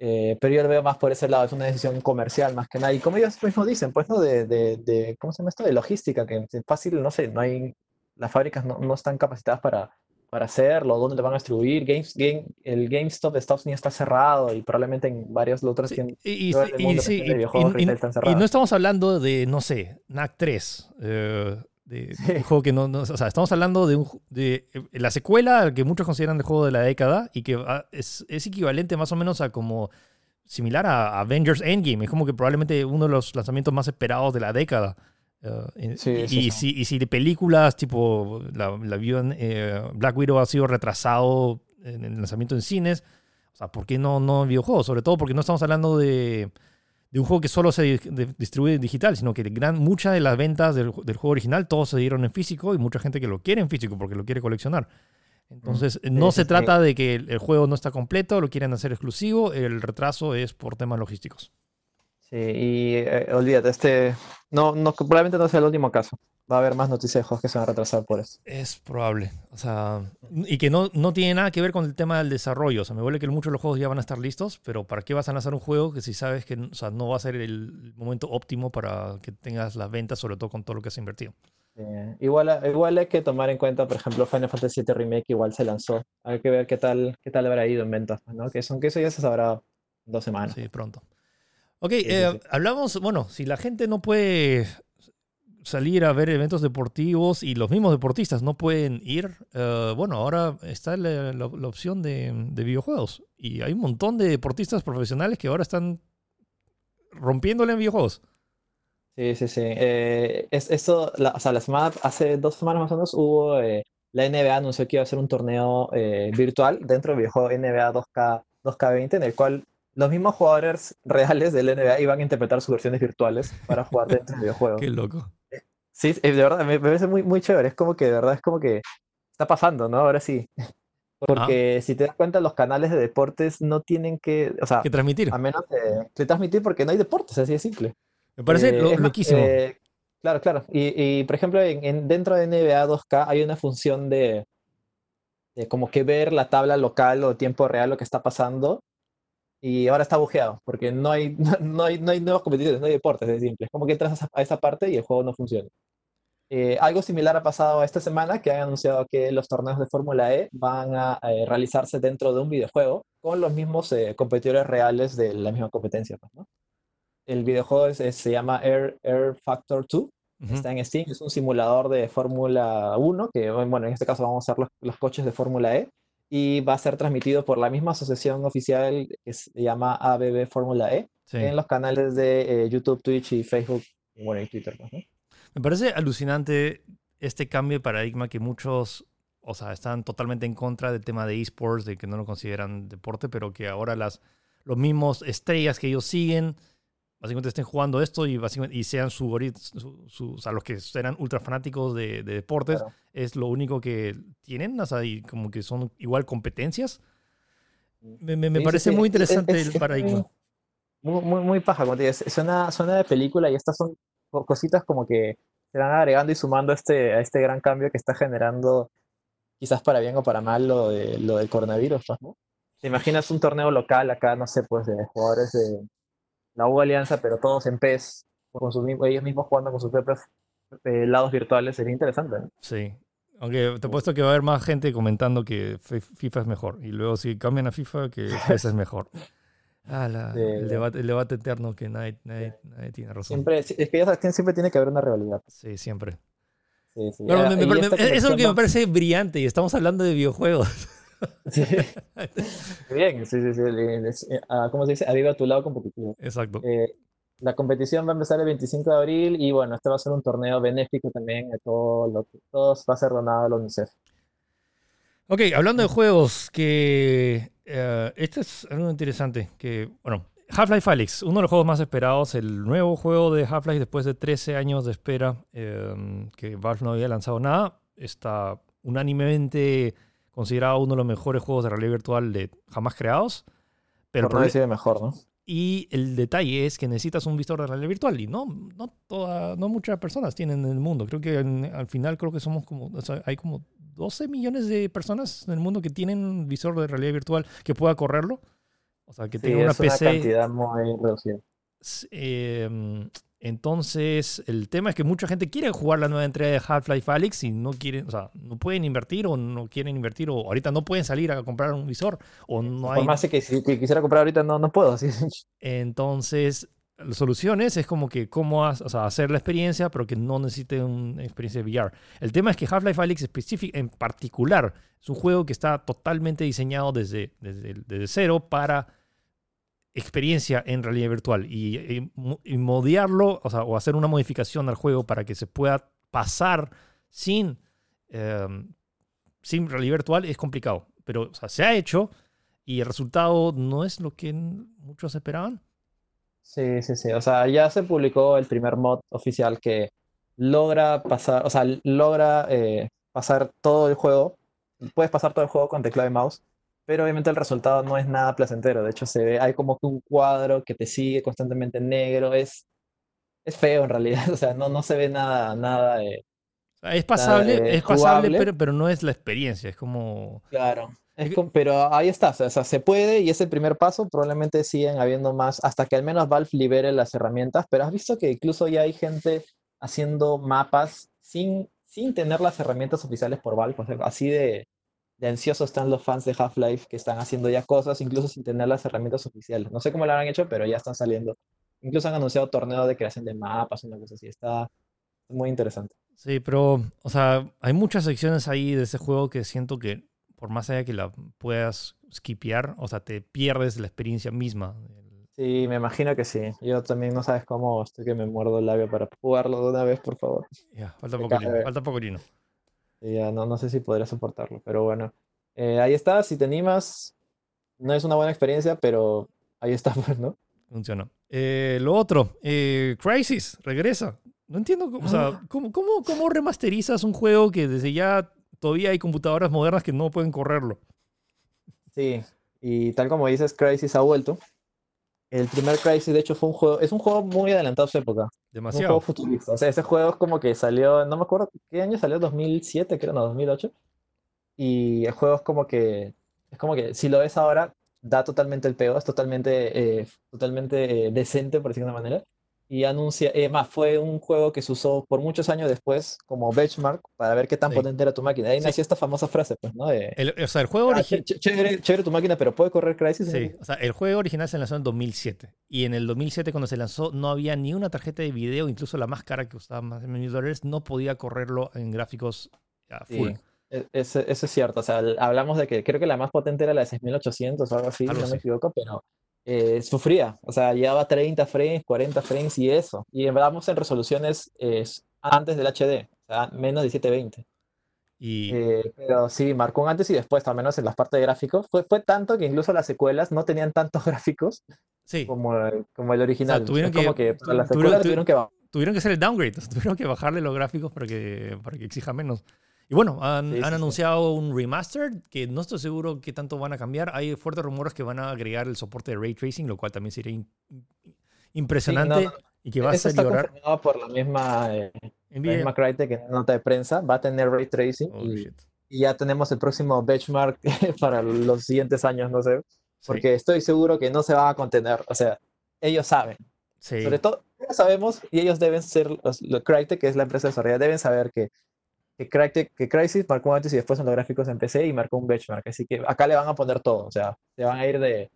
B: Eh, pero yo lo veo más por ese lado, es una decisión comercial más que nada. Y como ellos mismos dicen, pues, ¿no? De, de, de- ¿cómo se llama esto? De logística, que es fácil, no sé, no hay, las fábricas no, no están capacitadas para, para hacerlo, dónde lo van a distribuir. Games, game, el GameStop de Estados Unidos está cerrado y probablemente en varios otros
A: Sí,
B: tiendas
A: y, y- sí, y- y- y- no estamos hablando de, no sé, NAC 3, eh, de,
B: Sí.
A: un juego que no, no- o sea, estamos hablando de, un, de eh, la secuela que muchos consideran el juego de la década y que ah, es, es equivalente más o menos a como similar a Avengers Endgame, es como que probablemente uno de los lanzamientos más esperados de la década. Eh,
B: Sí,
A: y,
B: sí,
A: y
B: sí.
A: si, y si de películas tipo la, la eh, Black Widow ha sido retrasado en el lanzamiento en cines, o sea, ¿por qué no, no en videojuegos? Sobre todo porque no estamos hablando de, de un juego que solo se distribuye en digital, sino que gran, muchas de las ventas del, ju- del juego original todos se dieron en físico y mucha gente que lo quiere en físico porque lo quiere coleccionar. Entonces, no
B: sí,
A: se
B: sí.
A: trata de que el, el juego no está completo, lo quieren hacer exclusivo, el retraso es por temas logísticos.
B: Sí, y eh, olvídate, este no, no, probablemente no sea el último caso. Va a haber más noticias de juegos que se van a retrasar por eso.
A: Es probable. O sea, y que no, no tiene nada que ver con el tema del desarrollo. O sea, me huele que muchos de los juegos ya van a estar listos, pero ¿para qué vas a lanzar un juego que si sabes que o sea, no va a ser el momento óptimo para que tengas las ventas, sobre todo con todo lo que has invertido?
B: Eh, igual, igual hay que tomar en cuenta, por ejemplo, Final Fantasy VII Remake igual se lanzó. Hay que ver qué tal, qué tal habrá ido en ventas, ¿no? Que son que eso ya se sabrá dos semanas.
A: Sí, pronto. Ok, eh, hablamos, bueno, si la gente no puede salir a ver eventos deportivos y los mismos deportistas no pueden ir, eh, bueno, ahora está la, la- la opción de, de videojuegos. Y hay un montón de deportistas profesionales que ahora están rompiéndole en videojuegos.
B: Sí, sí, sí. Eh, es, esto, la, o sea, la semana, hace dos semanas más o menos hubo, eh, la NBA anunció que iba a hacer un torneo eh, virtual dentro del videojuego NBA 2K, 2K20, en el cual los mismos jugadores reales del NBA iban a interpretar sus versiones virtuales para jugar dentro del videojuego.
A: Qué loco.
B: Sí, de verdad, me, parece muy, muy chévere. Es como que de verdad es como que está pasando, ¿no? Ahora sí. Porque si te das cuenta, los canales de deportes no tienen que, o sea,
A: Que transmitir.
B: a menos de, de transmitir porque no hay deportes, así de simple.
A: Me parece
B: Eh,
A: lo-
B: es
A: loquísimo.
B: eh, claro, claro. Y, y, por ejemplo, en, en- dentro de NBA 2K hay una función de, de como que ver la tabla local o tiempo real lo que está pasando. Y ahora está bugueado, porque no hay, no hay, no hay nuevas competiciones, no hay deportes, es simple. Es como que entras a esa, parte y el juego no funciona. Eh, algo similar ha pasado esta semana, que han anunciado que los torneos de Fórmula E van a eh, realizarse dentro de un videojuego con los mismos eh, competidores reales de la misma competencia, pues, ¿no? El videojuego es- es- se llama Air, Air Factor 2,
A: Ujú.
B: está en Steam, es un simulador de Fórmula 1, que bueno, en este caso vamos a usar los, los coches de Fórmula E, y va a ser transmitido por la misma asociación oficial que se llama ABB Fórmula E,
A: Sí.
B: en los canales de eh, YouTube, Twitch y Facebook, bueno, y Twitter, pues, ¿no?
A: Me parece alucinante este cambio de paradigma que muchos, o sea, están totalmente en contra del tema de esports, de que no lo consideran deporte, pero que ahora las, los mismos estrellas que ellos siguen, básicamente estén jugando esto y, básicamente, y sean su, su- su- o sea, los que eran ultra fanáticos de, de deportes,
B: Claro.
A: es lo único que tienen, o sea, y como que son igual competencias. Me, me- me
B: Sí,
A: parece
B: sí,
A: muy
B: es-
A: interesante
B: es-
A: el
B: es
A: paradigma.
B: Muy, muy, muy paja, como te digo, es- suena, suena de película y estas son co- cositas como que se van agregando y sumando a este, a este gran cambio que está generando, quizás para bien o para mal, lo, de, lo del coronavirus, ¿no? ¿Te imaginas un torneo local acá, no sé, pues de jugadores de la U Alianza, pero todos en PES, con sus, ellos mismos jugando con sus propios eh, lados virtuales? Sería interesante, ¿no?
A: Sí. Aunque te he puesto que va a haber más gente comentando que Fi- FIFA es mejor. Y luego si cambian a FIFA, que PES es mejor. Ah, la-
B: Sí,
A: el, debate, el debate eterno que nadie, nadie, nadie tiene razón.
B: Siempre, es que ya sabes siempre tiene que haber una rivalidad.
A: Sí, siempre.
B: Sí, Ah,
A: me- me-
B: y
A: me-
B: esta
A: eso es lo que me parece brillante. Y estamos hablando de videojuegos.
B: Sí. Bien, sí, sí, sí. ah, ¿Cómo se dice? Aviva tu lado competitivo.
A: Exacto.
B: Eh, la competición va a empezar el 25 de abril y bueno, este va a ser un torneo benéfico también. A todo lo que todos va a ser donado a la UNICEF.
A: Ok, hablando de juegos, que eh, este es algo interesante. Que, bueno, Half-Life Alyx, uno de los juegos más esperados, el nuevo juego de Half-Life después de 13 años de espera, eh, que Valve no había lanzado nada, está unánimemente considerado uno de los mejores juegos de realidad virtual de jamás creados. Pero
B: Por no mejor, ¿no?
A: y el detalle es que necesitas un visor de realidad virtual y no, no, toda, no muchas personas tienen en el mundo. Creo que en- al final creo que somos como, o sea, hay como 12 millones de personas en el mundo que tienen un visor de realidad virtual que pueda correrlo. O sea, que
B: Sí,
A: tenga una
B: es una
A: PC.
B: cantidad muy reducida.
A: eh, Entonces, el tema es que mucha gente quiere jugar la nueva entrega de Half-Life Alyx y no quieren, o sea, no pueden invertir o no quieren invertir o ahorita no pueden salir a comprar un visor o no hay...
B: Por más que si que quisiera comprar ahorita no, no puedo.
A: Entonces, la solución es, como que cómo has- o sea, hacer la experiencia, pero que no necesite una experiencia de VR. El tema es que Half-Life Alyx en particular es un juego que está totalmente diseñado desde, desde, desde cero para experiencia en realidad virtual y, y y modearlo, o sea, o hacer una modificación al juego para que se pueda pasar sin, eh, sin realidad virtual es complicado. Pero se ha hecho y el resultado no es lo que muchos esperaban.
B: Sí, sí, sí. O sea, ya se publicó el primer mod oficial que logra pasar, o sea, logra eh, pasar todo el juego. Puedes pasar todo el juego con teclado y mouse, pero obviamente el resultado no es nada placentero. De hecho, se ve, hay como que un cuadro que te sigue constantemente en negro. Es, es feo en realidad. O sea, no, no se ve nada, nada de,
A: Es pasable, es pasable,
B: jugable.
A: pero, pero no es la experiencia. Es como.
B: Claro. Es como- pero ahí está, o sea, se puede y es el primer paso, probablemente siguen habiendo más hasta que al menos Valve libere las herramientas, pero has visto que incluso ya hay gente haciendo mapas sin, sin tener las herramientas oficiales por Valve, o sea, así de, de ansiosos están los fans de Half-Life que están haciendo ya cosas incluso sin tener las herramientas oficiales. No sé cómo lo habrán hecho, pero ya están saliendo. Incluso han anunciado torneo de creación de mapas, una cosa así, está muy interesante.
A: Sí, pero, o sea, hay muchas secciones ahí de ese juego que siento que, por más allá que la puedas skipear, o sea, te pierdes la experiencia misma.
B: Sí, me imagino que sí. Yo también no sabes cómo estoy que me muerdo el labio para jugarlo de una vez, por favor.
A: Ya, falta poco,
B: cae.
A: falta poco, Lino.
B: Y ya no, no sé si podré soportarlo, pero bueno. Eh, ahí está, si te animas, no es una buena experiencia, pero ahí está, pues, ¿no?
A: Funciona. Eh, lo otro, eh, Crisis, regresa. No entiendo, cómo- o sea, ¿cómo, cómo, cómo remasterizas un juego que desde ya todavía hay computadoras modernas que no pueden correrlo?
B: Sí, y tal como dices, Crysis ha vuelto. El primer Crysis, de hecho, fue un juego, es un juego muy adelantado a su época. Es un juego
A: Demasiado.
B: futurista. O sea, ese juego es como que salió, no me acuerdo qué año salió, 2007, creo, no, 2008. Y el juego es como que, es como que si lo ves ahora, da totalmente el pego, es totalmente, eh, totalmente eh, decente, por decirlo de una manera. Y anuncia, eh, más, fue un juego que se usó por muchos años después como benchmark para ver qué tan
A: Sí.
B: potente era tu máquina. Ahí
A: Sí.
B: nació esta famosa frase, pues, ¿no? De,
A: El- o sea, el juego
B: "Ah,
A: original.
B: ch- chévere, chévere tu máquina, pero puede correr Crysis.
A: Sí, o sea, el juego original se lanzó en 2007. Y en el 2007, cuando se lanzó, no había ni una tarjeta de video, incluso la más cara que costaba más de mil dólares, no podía correrlo en gráficos a
B: Sí,
A: full.
B: e- Eso, eso es cierto. O sea, hablamos de que creo que la más potente era la de 6800 o algo así,
A: Algo
B: no me
A: así.
B: equivoco, pero eh, sufría. O sea, llevaba 30 frames, 40 frames y eso. Y hablamos en resoluciones eh, antes del HD, o sea, menos de 720.
A: Y
B: Eh, pero sí, marcó un antes y después, al menos en las partes de gráficos. Fue, fue tanto que incluso las secuelas no tenían tantos gráficos
A: sí,
B: como, el- como el original.
A: tuvieron que-
B: las secuelas tuvieron que bajar.
A: tuvieron que hacer el downgrade, tuvieron que bajarle los gráficos para que, para que exija menos. Y bueno, han,
B: Sí,
A: han
B: sí, sí.
A: anunciado un remaster que no estoy seguro qué tanto van a cambiar. Hay fuertes rumores que van a agregar el soporte de ray tracing, lo cual también sería in- impresionante
B: no, no.
A: y que va a
B: Eso
A: hacer
B: está
A: llorar.
B: por la misma, eh, la misma Crytek en una nota de prensa. Va a tener ray tracing
A: Oh,
B: y y ya tenemos el próximo benchmark para los siguientes años, no sé,
A: Sí,
B: porque estoy seguro que no se van a contener, o sea, ellos saben,
A: sí.
B: sobre todo, ellos sabemos y ellos deben ser, los, los Crytek, que es la empresa de desarrollo, deben saber que, que, Crytek, que Crysis marcó un antes y después en los gráficos en PC y marcó un benchmark, así que acá le van a poner todo, o sea, se van a ir de...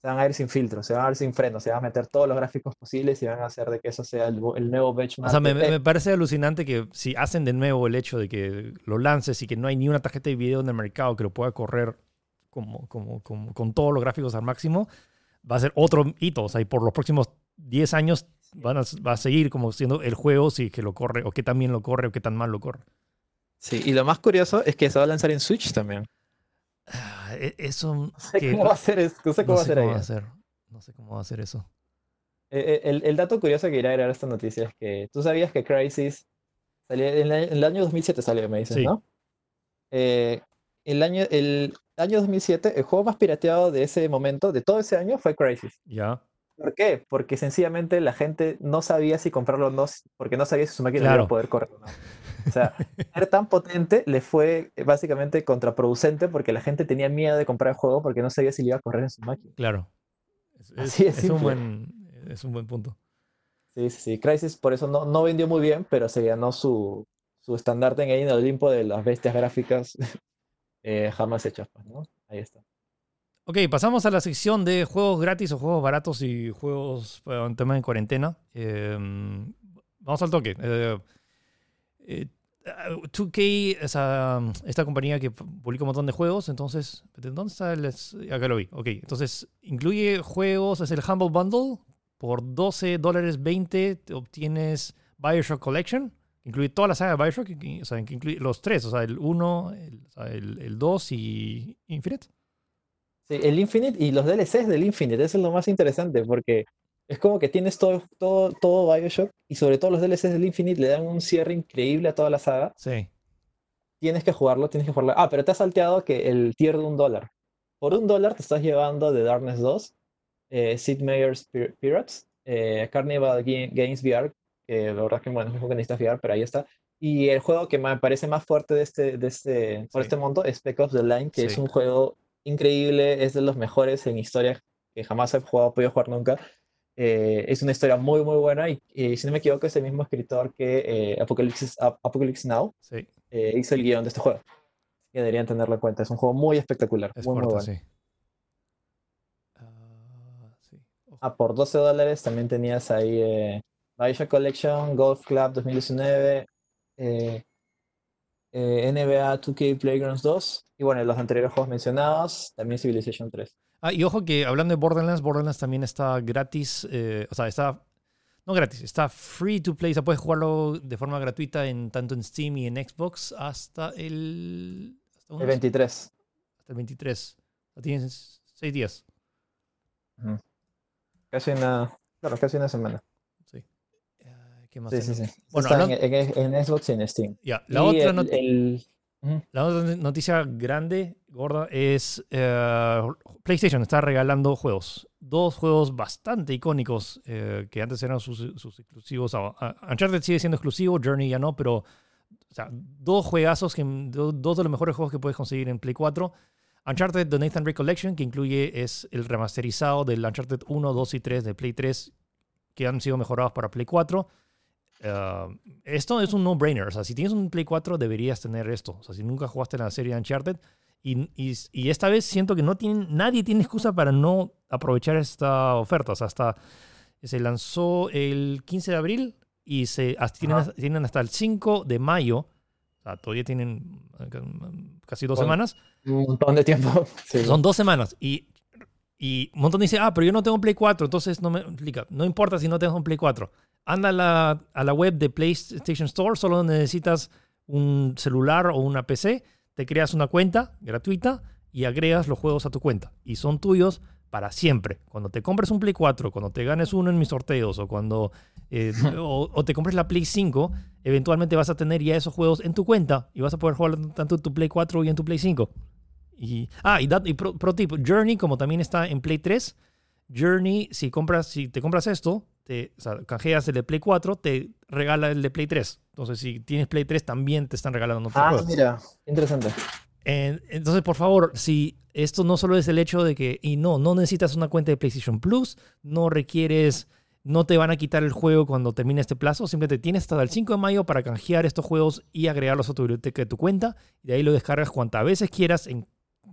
B: Se van a ir sin filtro, se van a ir sin freno, se van a meter todos los gráficos posibles y van a hacer de que eso sea el, el nuevo benchmark.
A: O sea, me, me parece alucinante que si hacen de nuevo el hecho de que lo lances y que no hay ni una tarjeta de video en el mercado que lo pueda correr como, como, como- con todos los gráficos al máximo, va a ser otro hito. O sea, y por los próximos 10 años van a, va a seguir como siendo el juego si es que lo corre, o qué tan bien lo corre, o qué tan mal lo corre.
B: Sí, y lo más curioso es que se va a lanzar en Switch también.
A: Ah, e- Eso
B: No sé
A: que-
B: cómo va a ser eso, no sé
A: no
B: cómo va a
A: cómo
B: ahí.
A: va a ser. No sé cómo va a ser eso.
B: Eh, eh, El, el dato curioso que quería agregar a esta noticia es que tú sabías que Crysis salió en, la- en el año 2007 salió, me dices,
A: Sí.
B: ¿no? Eh, el año, el año 2007, el juego más pirateado de ese momento, de todo ese año, fue Crysis.
A: Ya.
B: ¿Por qué? Porque sencillamente la gente no sabía si comprarlo o no, porque no sabía si su máquina
A: Claro.
B: iba a poder correr o no. O sea, ser tan potente le fue básicamente contraproducente porque la gente tenía miedo de comprar el juego porque no sabía si le iba a correr en su máquina.
A: Claro. Es, es-
B: Así de
A: es un buen, es un buen punto.
B: Sí, sí, sí. Crysis por eso no, no vendió muy bien, pero se ganó su, su estandarte en el Olimpo de las bestias gráficas eh, jamás hechas, pues, ¿no? Ahí está.
A: Ok, pasamos a la sección de juegos gratis o juegos baratos y juegos eh, en tema de cuarentena. Eh, vamos al toque. Eh, eh, 2K, esa, esta compañía que publica un montón de juegos, entonces, ¿dónde está el...? Acá lo vi. Ok, entonces, incluye juegos, es el Humble Bundle. Por 12 dólares 20 te obtienes Bioshock Collection. Incluye toda la saga de Bioshock, o sea, que los tres, o sea, el 1, el, o sea, el, el 2 y Infinite.
B: Sí, el Infinite y los DLCs del Infinite, eso es lo más interesante, porque es como que tienes todo, todo, todo Bioshock y sobre todo los DLCs del Infinite le dan un cierre increíble a toda la saga.
A: Sí.
B: Tienes que jugarlo, tienes que jugarlo. Ah, pero te has salteado que el tier de un dólar. Por un dólar te estás llevando The Darkness 2, eh, Sid Meier's Pir- Pirates, eh, Carnival Ga- Games VR, que la verdad es que bueno, es un juego que necesitas VR, pero ahí está. Y el juego que me parece más fuerte de este, de este, por este monto es Spec Ops The Line, que es un juego increíble, es de los mejores en historia que jamás he jugado, podido jugar nunca. Eh, es una historia muy, muy buena y, y si no me equivoco es el mismo escritor que eh, Apocalypse, Ap- Apocalypse Now
A: Sí,
B: eh, hizo el guion de este juego. Que deberían tenerlo en cuenta. Es un juego muy espectacular.
A: es
B: muy, muy bueno.
A: sí. Ah, sí.
B: Ah, por 12 dólares también tenías ahí eh, Bioshock Collection, Golf Club 2019, eh, eh, NBA 2K Playgrounds 2 y bueno, los anteriores juegos mencionados, también Civilization 3.
A: Ah, y ojo que hablando de Borderlands, Borderlands también está gratis, eh, o sea, está, no gratis, está free to play, o sea, puedes jugarlo de forma gratuita en tanto en Steam y en Xbox hasta el, hasta,
B: El
A: unos-
B: 23.
A: hasta el 23. O sea, tienes 6 días.
B: Casi una, claro, casi una semana.
A: Sí. Ah, ¿Qué más?
B: Sí, sí, sí.
A: Bueno,
B: Está en, en- en Xbox y en Steam.
A: Ya, la
B: Y
A: otra
B: el-
A: not-
B: el-
A: La otra noticia grande, gorda, es eh, PlayStation está regalando juegos. Dos juegos bastante icónicos eh, que antes eran sus, exclusivos. Uncharted sigue siendo exclusivo, Journey ya no, pero dos juegazos, que, do- dos de los mejores juegos que puedes conseguir en Play 4. Uncharted The Nathan Drake Collection, que incluye es el remasterizado del Uncharted 1, 2 y 3 de Play 3, que han sido mejorados para Play 4. Uh, esto es un no-brainer. O sea, si tienes un Play 4, deberías tener esto. O sea, si nunca jugaste la serie Uncharted. Y, y, y esta vez siento que no tienen, nadie tiene excusa para no aprovechar esta oferta. O sea, hasta se lanzó el 15 de abril y se, hasta- tienen, tienen hasta el 5 de mayo. O sea, todavía tienen eh, casi dos
B: Bueno,
A: semanas.
B: Un montón de tiempo. Sí.
A: Son dos semanas. Y, y un montón dice, ah, pero yo no tengo un Play 4, entonces no me explica. No importa si no tengo un Play 4. Anda a la, a la web de PlayStation Store, solo necesitas un celular o una PC, te creas una cuenta gratuita y agregas los juegos a tu cuenta. Y son tuyos para siempre. Cuando te compres un Play 4, cuando te ganes uno en mis sorteos o cuando eh, o, o te compres la Play 5, eventualmente vas a tener ya esos juegos en tu cuenta y vas a poder jugar tanto en tu Play 4 y en tu Play 5. Y, ah, y, dat- y pro, pro tip, Journey, como también está en Play 3, Journey, si, compras, si te compras esto, te, o sea, canjeas el de Play 4, te regala el de Play 3. Entonces, si tienes Play 3, también te están regalando otro
B: Ah,
A: juego.
B: mira, interesante.
A: En- entonces, por favor, si esto no solo es el hecho de que, y no, no necesitas una cuenta de PlayStation Plus, no requieres, no te van a quitar el juego cuando termine este plazo, simplemente tienes hasta el 5 de mayo para canjear estos juegos y agregarlos a tu biblioteca de tu cuenta, y de ahí lo descargas cuantas veces quieras en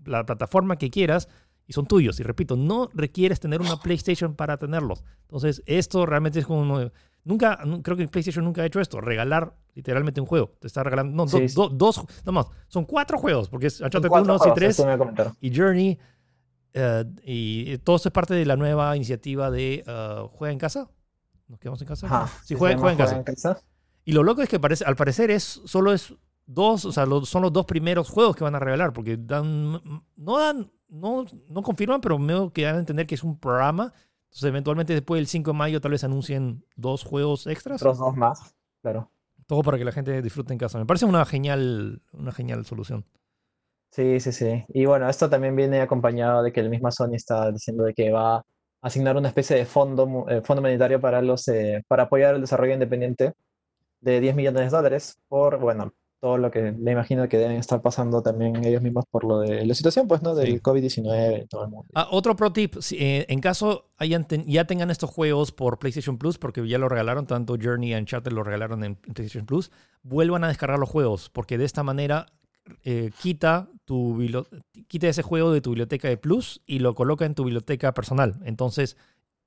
A: la plataforma que quieras, y son tuyos. Y repito, no requieres tener una PlayStation para tenerlos. Entonces, esto realmente es como... Nunca, nu- creo que PlayStation nunca ha hecho esto, regalar literalmente un juego. Te está regalando, no,
B: Sí,
A: do- dos, no más, son cuatro juegos, porque es Uncharted
B: cuatro
A: 1, 2 y
B: juegos,
A: 3
B: eso me comentaron.
A: y Journey. eh, y todo esto es parte de la nueva iniciativa de eh, Juega en casa. ¿Nos quedamos en casa?
B: Ajá,
A: Sí, juega, juega en casa.
B: Juega en casa.
A: Y lo loco es que parece, al parecer es solo es dos, o sea, lo- son los dos primeros juegos que van a regalar, porque dan, no dan, no, no confirman, pero medio que dan a entender que es un programa. Entonces, eventualmente después del 5 de mayo tal vez anuncien dos juegos extras.
B: Otros dos más, claro.
A: Todo para que la gente disfrute en casa. Me parece una genial, una genial solución.
B: Sí, sí, sí. Y bueno, esto también viene acompañado de que el misma Sony está diciendo de que va a asignar una especie de fondo, eh, fondo monetario para los, eh, para apoyar el desarrollo independiente de 10 millones de dólares por, bueno, todo lo que me imagino que deben estar pasando también ellos mismos por lo de la situación, pues, ¿no? Del
A: Sí.
B: COVID-19 y todo el mundo.
A: Ah, otro pro tip, si, eh, en caso hayan ten- ya tengan estos juegos por PlayStation Plus, porque ya lo regalaron, tanto Journey y Uncharted lo regalaron en PlayStation Plus, vuelvan a descargar los juegos, porque de esta manera eh, quita, tu quita ese juego de tu biblioteca de Plus y lo coloca en tu biblioteca personal. Entonces,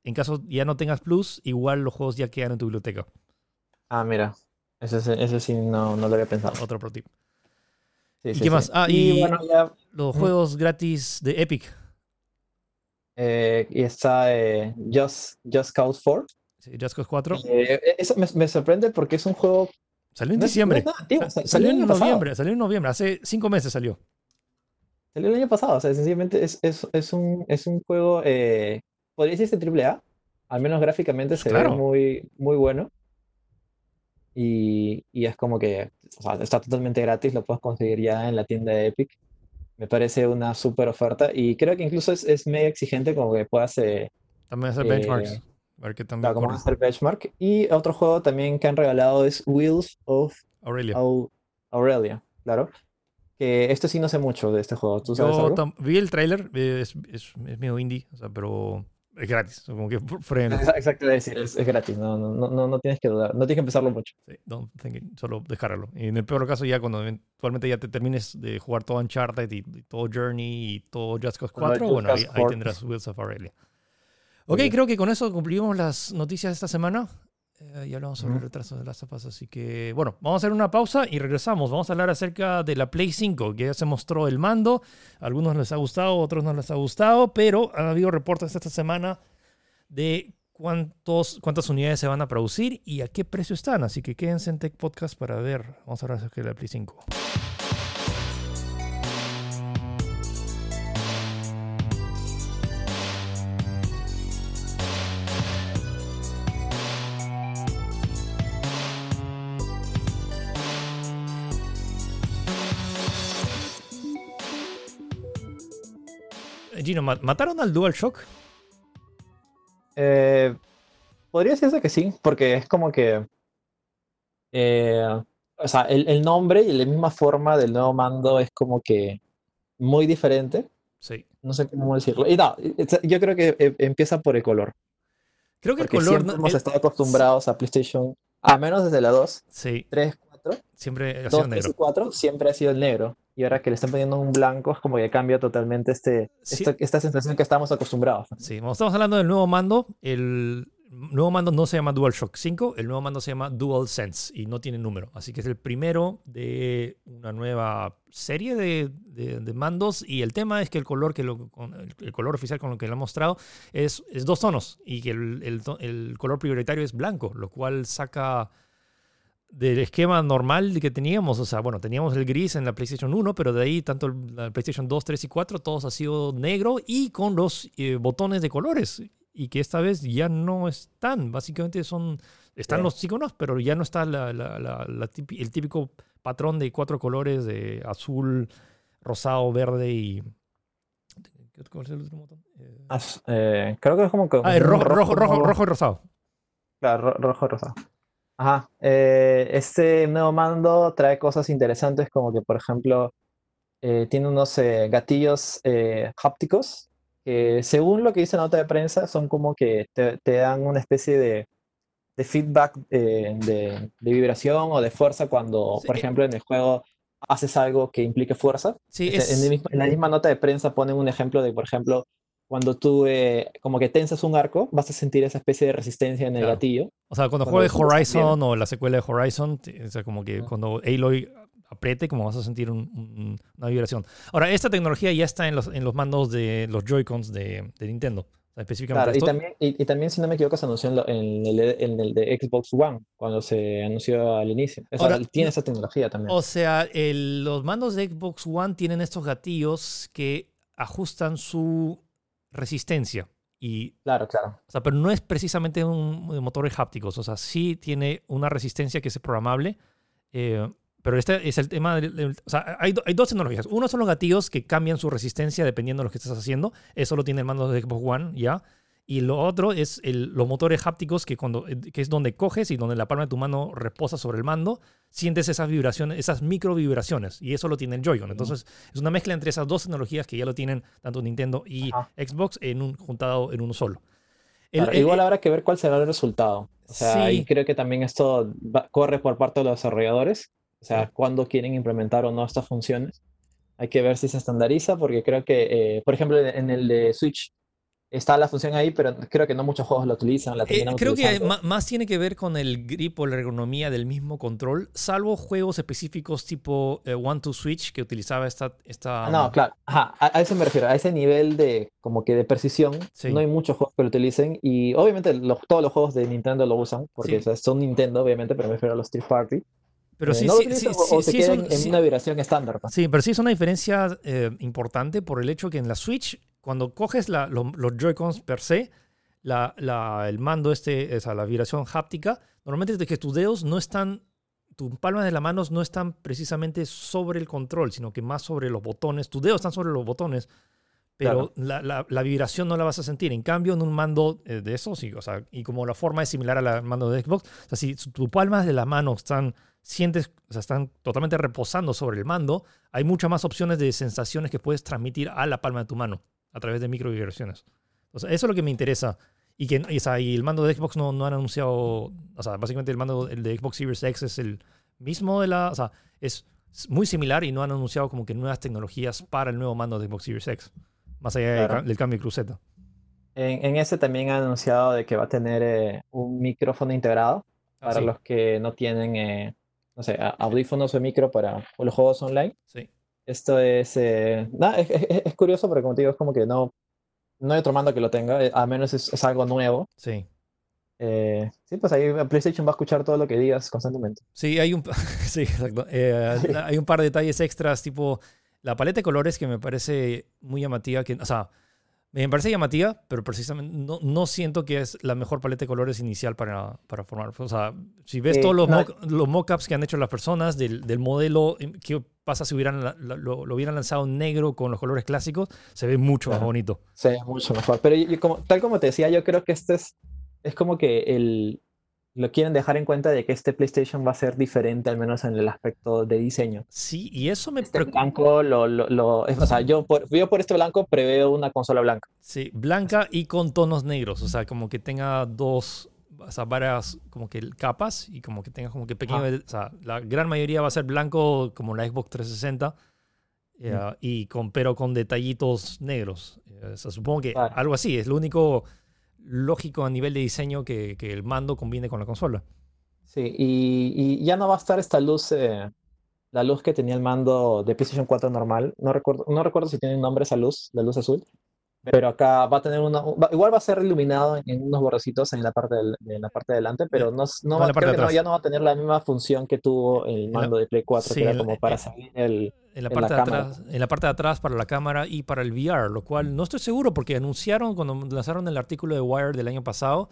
A: en caso ya no tengas Plus, igual los juegos ya quedan en tu biblioteca.
B: Ah, mira, ese, sí- ese sí no, no lo había pensado.
A: Otro pro tip.
B: Sí,
A: ¿Y
B: sí,
A: qué más? Ah,
B: y
A: y-
B: bueno, ya
A: Los juegos gratis de Epic.
B: eh, y está eh, Just, Just Cause 4.
A: Sí, Just Cause 4.
B: Eh, eso me, me sorprende porque es un juego.
A: Salió en
B: no es- no
A: diciembre.
B: antiguo,
A: Salió en
B: pasado.
A: noviembre, salió en noviembre, hace cinco meses salió.
B: Salió el año pasado, o sea, sencillamente es, es, es un, es un juego, podría decirse triple A, al menos gráficamente se
A: Claro.
B: ve muy, muy bueno. Y, y es como que o sea, está totalmente gratis, lo puedes conseguir ya en la tienda de Epic. Me parece una súper oferta y creo que incluso es, es medio exigente como que puedas eh,
A: También hacer
B: Eh,
A: benchmarks. Ver qué también
B: como hacer benchmark. Y otro juego también que han regalado es Wheels of
A: Aurelia.
B: Au- Aurelia, claro. Que esto sí no sé mucho de este juego, ¿tú sabes
A: Yo
B: algo?
A: vi el trailer, es, es, es medio indie, o sea, pero es gratis. Como que freno.
B: Exa- Exacto, es decir, es, es gratis, no, no, no, no, no tienes que dudar, no tienes que empezarlo mucho.
A: Sí, it, solo descargarlo. Y en el peor caso, ya cuando eventualmente ya te termines de jugar todo Uncharted y, y todo Journey y todo Just Cause
B: Cuando
A: 4,
B: Just
A: bueno, ahí, ahí
B: 4.
A: tendrás Wheels of Aurelia. Ok, creo que con eso cumplimos las noticias de esta semana. Eh, ya hablamos sobre el retraso de las tapas, así que bueno, vamos a hacer una pausa y regresamos. Vamos a hablar acerca de la Play 5, que ya se mostró el mando. A algunos les ha gustado, a otros no les ha gustado, pero han habido reportes esta semana de cuántos, cuántas unidades se van a producir y a qué precio están. Así que quédense en Tech Podcast para ver. Vamos a hablar acerca de la Play 5. Gino, ¿ma- ¿mataron al DualShock?
B: Eh, podría decirse que sí, porque es como que, eh, o sea, el, el nombre y la misma forma del nuevo mando es como que muy diferente,
A: Sí.
B: no sé cómo decirlo. Y no, yo creo que eh, empieza por el color,
A: Creo que el
B: porque
A: color...
B: siempre
A: no-
B: hemos
A: el-
B: estado acostumbrados a PlayStation, a menos desde la 2,
A: sí,
B: 3, 4,
A: siempre ha
B: 2,
A: sido
B: 3
A: negro.
B: y 4 siempre ha sido el negro. Y ahora que le están poniendo un blanco es como que cambia totalmente este,
A: Sí.
B: esta, esta sensación que estamos acostumbrados.
A: Sí, como estamos hablando del nuevo mando, el nuevo mando no se llama DualShock 5, el nuevo mando se llama DualSense y no tiene número. Así que es el primero de una nueva serie de, de- de mandos y el tema es que el color, que lo- el, color oficial con lo que lo han mostrado es, es dos tonos y que el, el color prioritario es blanco, lo cual saca del esquema normal que teníamos, o sea, bueno, teníamos el gris en la PlayStation 1, pero de ahí tanto la PlayStation 2, 3 y 4, todos ha sido negro y con los eh, botones de colores. Y que esta vez ya no están, básicamente son, están
B: Sí.
A: los iconos, pero ya no está la- la- la- la típi- el típico patrón de cuatro colores de azul, rosado, verde y... ¿Qué otro color es el último botón? Eh,
B: Ah, eh, creo que es como que
A: Ah, rojo, rojo, rojo,
B: nuevo.
A: rojo y rosado.
B: Claro, ro- rojo rosado. Ajá. eh, este nuevo mando trae cosas interesantes como que, por ejemplo, eh, tiene unos eh, gatillos eh, hápticos que, según lo que dice la nota de prensa, son como que te, te dan una especie de, de feedback eh, de, de vibración o de fuerza cuando,
A: Sí.
B: por ejemplo, en el juego haces algo que implique fuerza.
A: Sí, es...
B: En, el mismo- en la misma nota de prensa ponen un ejemplo de, por ejemplo, cuando tú eh, como que tensas un arco, vas a sentir esa especie de resistencia en el
A: Claro.
B: gatillo.
A: O sea, cuando
B: Cuando estás
A: Horizon o la secuela de Horizon, o sea, como que
B: Ujú.
A: cuando Aloy apriete, como vas a sentir un- un- una vibración. Ahora, esta tecnología ya está en los, en los mandos de los Joy-Cons de, de Nintendo. O sea, específicamente
B: Claro, y
A: esto-
B: también, y, y también, si no me equivoco, se anunció en, lo- en el, en el de Xbox One, cuando se anunció al inicio. O sea,
A: Ahora,
B: tiene esa tecnología también.
A: O sea, el- los mandos de Xbox One tienen estos gatillos que ajustan su resistencia. Y,
B: Claro, claro.
A: o sea, pero no es precisamente un de motores hápticos. O sea, sí tiene una resistencia que es programable. eh, pero este es el tema. del- o sea, hay, do- hay dos tecnologías. Uno son los gatillos que cambian su resistencia dependiendo de lo que estás haciendo. Eso lo tiene el mando de Xbox One ya. Y lo otro es el- los motores hápticos, que, cuando, eh, que es donde coges y donde la palma de tu mano reposa sobre el mando, sientes esas vibraciones, esas micro vibraciones. Y eso lo tiene el Joy-Con. Entonces, es una mezcla entre esas dos tecnologías que ya lo tienen tanto Nintendo y
B: Ajá.
A: Xbox en un, juntado en uno solo. El-
B: Claro,
A: el-
B: igual habrá que ver cuál será el resultado. O sea,
A: Sí.
B: ahí creo que también esto va- corre por parte de los desarrolladores. O sea,
A: Sí.
B: cuándo quieren implementar o no estas funciones. Hay que ver si se estandariza, porque creo que, eh, por ejemplo, en el de Switch está la función ahí, pero creo que no muchos juegos la utilizan, la
A: Eh, creo que más tiene que ver con el grip o la ergonomía del mismo control, salvo juegos específicos tipo eh, One to Switch que utilizaba esta... esta
B: Ah, no, claro, ajá, a, a eso me refiero, a ese nivel de como que de precisión,
A: Sí.
B: no hay muchos juegos que lo utilicen y obviamente los- todos los juegos de Nintendo lo usan, porque
A: Sí.
B: o sea, son Nintendo, obviamente, pero me refiero a los Third Party.
A: Pero
B: Eh,
A: sí,
B: no
A: sí, sí,
B: o, o
A: sí es un-
B: en
A: sí-
B: una vibración estándar. pues.
A: sí, pero sí es una diferencia eh, importante por el hecho que en la Switch, cuando coges la- lo- los Joy-Cons per se, la, la- el mando este, o sea, la vibración háptica, normalmente es de que tus dedos no están, tus palmas de las manos no están precisamente sobre el control, sino que más sobre los botones. Tus dedos están sobre los botones, pero la, la- la vibración no la vas a sentir. En cambio, en un mando eh, de esos, sí, o sea, y como la forma es similar al mando de Xbox, o sea, si tus palmas de las manos están, sientes, o sea, están totalmente reposando sobre el mando, hay muchas más opciones de sensaciones que puedes transmitir a la palma de tu mano a través de micro vibraciones. O sea, eso es lo que me interesa. Y que y, o sea, y el mando de Xbox no, no han anunciado, o sea, básicamente el mando el de Xbox Series X es el mismo de la, o sea, es muy similar y no han anunciado como que nuevas tecnologías para el nuevo mando de Xbox Series X, más allá del
B: Claro.
A: ca- del cambio de cruceta.
B: En, en ese también han anunciado de que va a tener eh, un micrófono integrado
A: Ah,
B: para
A: sí,
B: los que no tienen, eh, no sé, audífonos o micro para los juegos online.
A: sí.
B: Esto es, eh, nada, es, es- es curioso, pero como te digo, es como que no, no hay otro mando que lo tenga, eh, a menos es, es algo nuevo.
A: Sí.
B: Eh, sí, pues ahí PlayStation va a escuchar todo lo que digas constantemente.
A: Sí, hay un, sí, exacto. Eh,
B: Sí.
A: Hay un par de detalles extras, tipo la paleta de colores que me parece muy llamativa. Que, o sea, me parece llamativa, pero precisamente no, no siento que es la mejor paleta de colores inicial para, para formar. O sea, si ves
B: Eh,
A: todos los,
B: no.
A: mockups que han hecho las personas del, del modelo, eh, ¿qué pasa si hubieran la- lo, lo hubieran lanzado negro con los colores clásicos? Se ve mucho más bonito.
B: Sí, mucho mejor. Pero yo- yo como, tal como te decía, yo creo que este es, es como que el, lo quieren dejar en cuenta de que este PlayStation va a ser diferente, al menos en el aspecto de diseño.
A: Sí, y eso me
B: Este
A: preocupa.
B: blanco, lo, lo, lo- es- o sea, yo por, yo por este blanco preveo una consola blanca.
A: Sí, blanca y con tonos negros, o sea, como que tenga dos, o sea, varias como que capas y como que tenga como que pequeño,
B: Ajá.
A: o sea, la gran mayoría va a ser blanco como la Xbox 360 eh, y con pero con detallitos negros. Eh, o sea, supongo que algo así, es lo único lógico a nivel de diseño que, que el mando combine con la consola.
B: Sí, y, y ya no va a estar esta luz, eh, la luz que tenía el mando de PlayStation 4 normal. No recuerdo, no recuerdo si tiene un nombre esa luz, la luz azul. Pero acá va a tener una, va- igual va a ser iluminado en, unos borrecitos en la parte del- de la parte de delante, pero no, no va, creo que no- ya no va a tener la misma función que tuvo el mando de Play 4,
A: sí,
B: que era como para salir el,
A: En la,
B: En
A: parte
B: la
A: de
B: cámara.
A: atrás, en la parte de atrás para la cámara y para el VR, lo cual no estoy seguro porque anunciaron cuando lanzaron el artículo de Wire del año pasado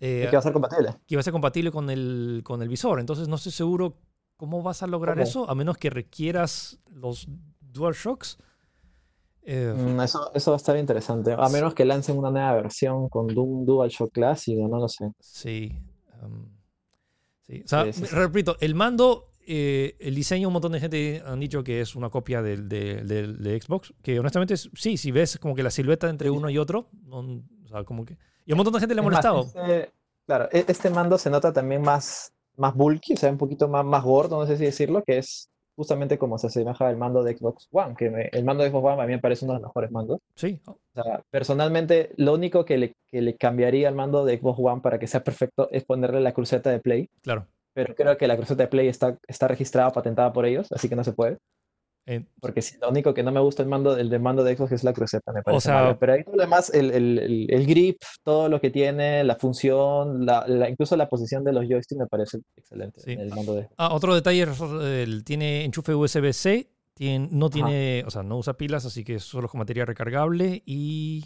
A: eh,
B: que va a ser compatible.
A: que iba a ser compatible con el, con el visor. Entonces no estoy seguro cómo vas a lograr eso, a menos que requieras los DualShocks. Eh,
B: Mm, eso, eso va a estar interesante. A menos que lancen una nueva versión con un DualShock clásico, no lo sé.
A: Sí. um, sí. O sea,
B: Sí, sí,
A: repito, el mando, eh, el diseño, un montón de gente han dicho que es una copia del, de, del- de Xbox, que honestamente es- sí, si ves como que la silueta entre uno y otro, no- o sea, como que... Y a un montón de gente le ha
B: Es más,
A: molestado.
B: este- claro, e- este mando se nota también más, más bulky, o sea, un poquito más, más gordo, no sé si decirlo, que es justamente como se asemeja al mando de Xbox One, que me- el mando de Xbox One a mí me parece uno de los mejores mandos.
A: Sí,
B: O sea, personalmente, lo único que le, que le cambiaría al mando de Xbox One para que sea perfecto es ponerle la cruceta de Play,
A: claro.
B: pero creo que la cruceta de Play está, está registrada, patentada por ellos, así que no se puede.
A: Eh,
B: Porque sí, lo único que no me gusta el mando, el de mando de Xbox es la cruceta, me parece
A: sea-.
B: Pero ahí todo lo demás, el, el, el, grip, todo lo que tiene, la función, la, la- incluso la posición de los joysticks me parece excelente
A: Sí.
B: en el mando de
A: Ah, otro detalle, tiene enchufe USB-C, no tiene, o sea, no usa pilas, así que solo es con materia recargable y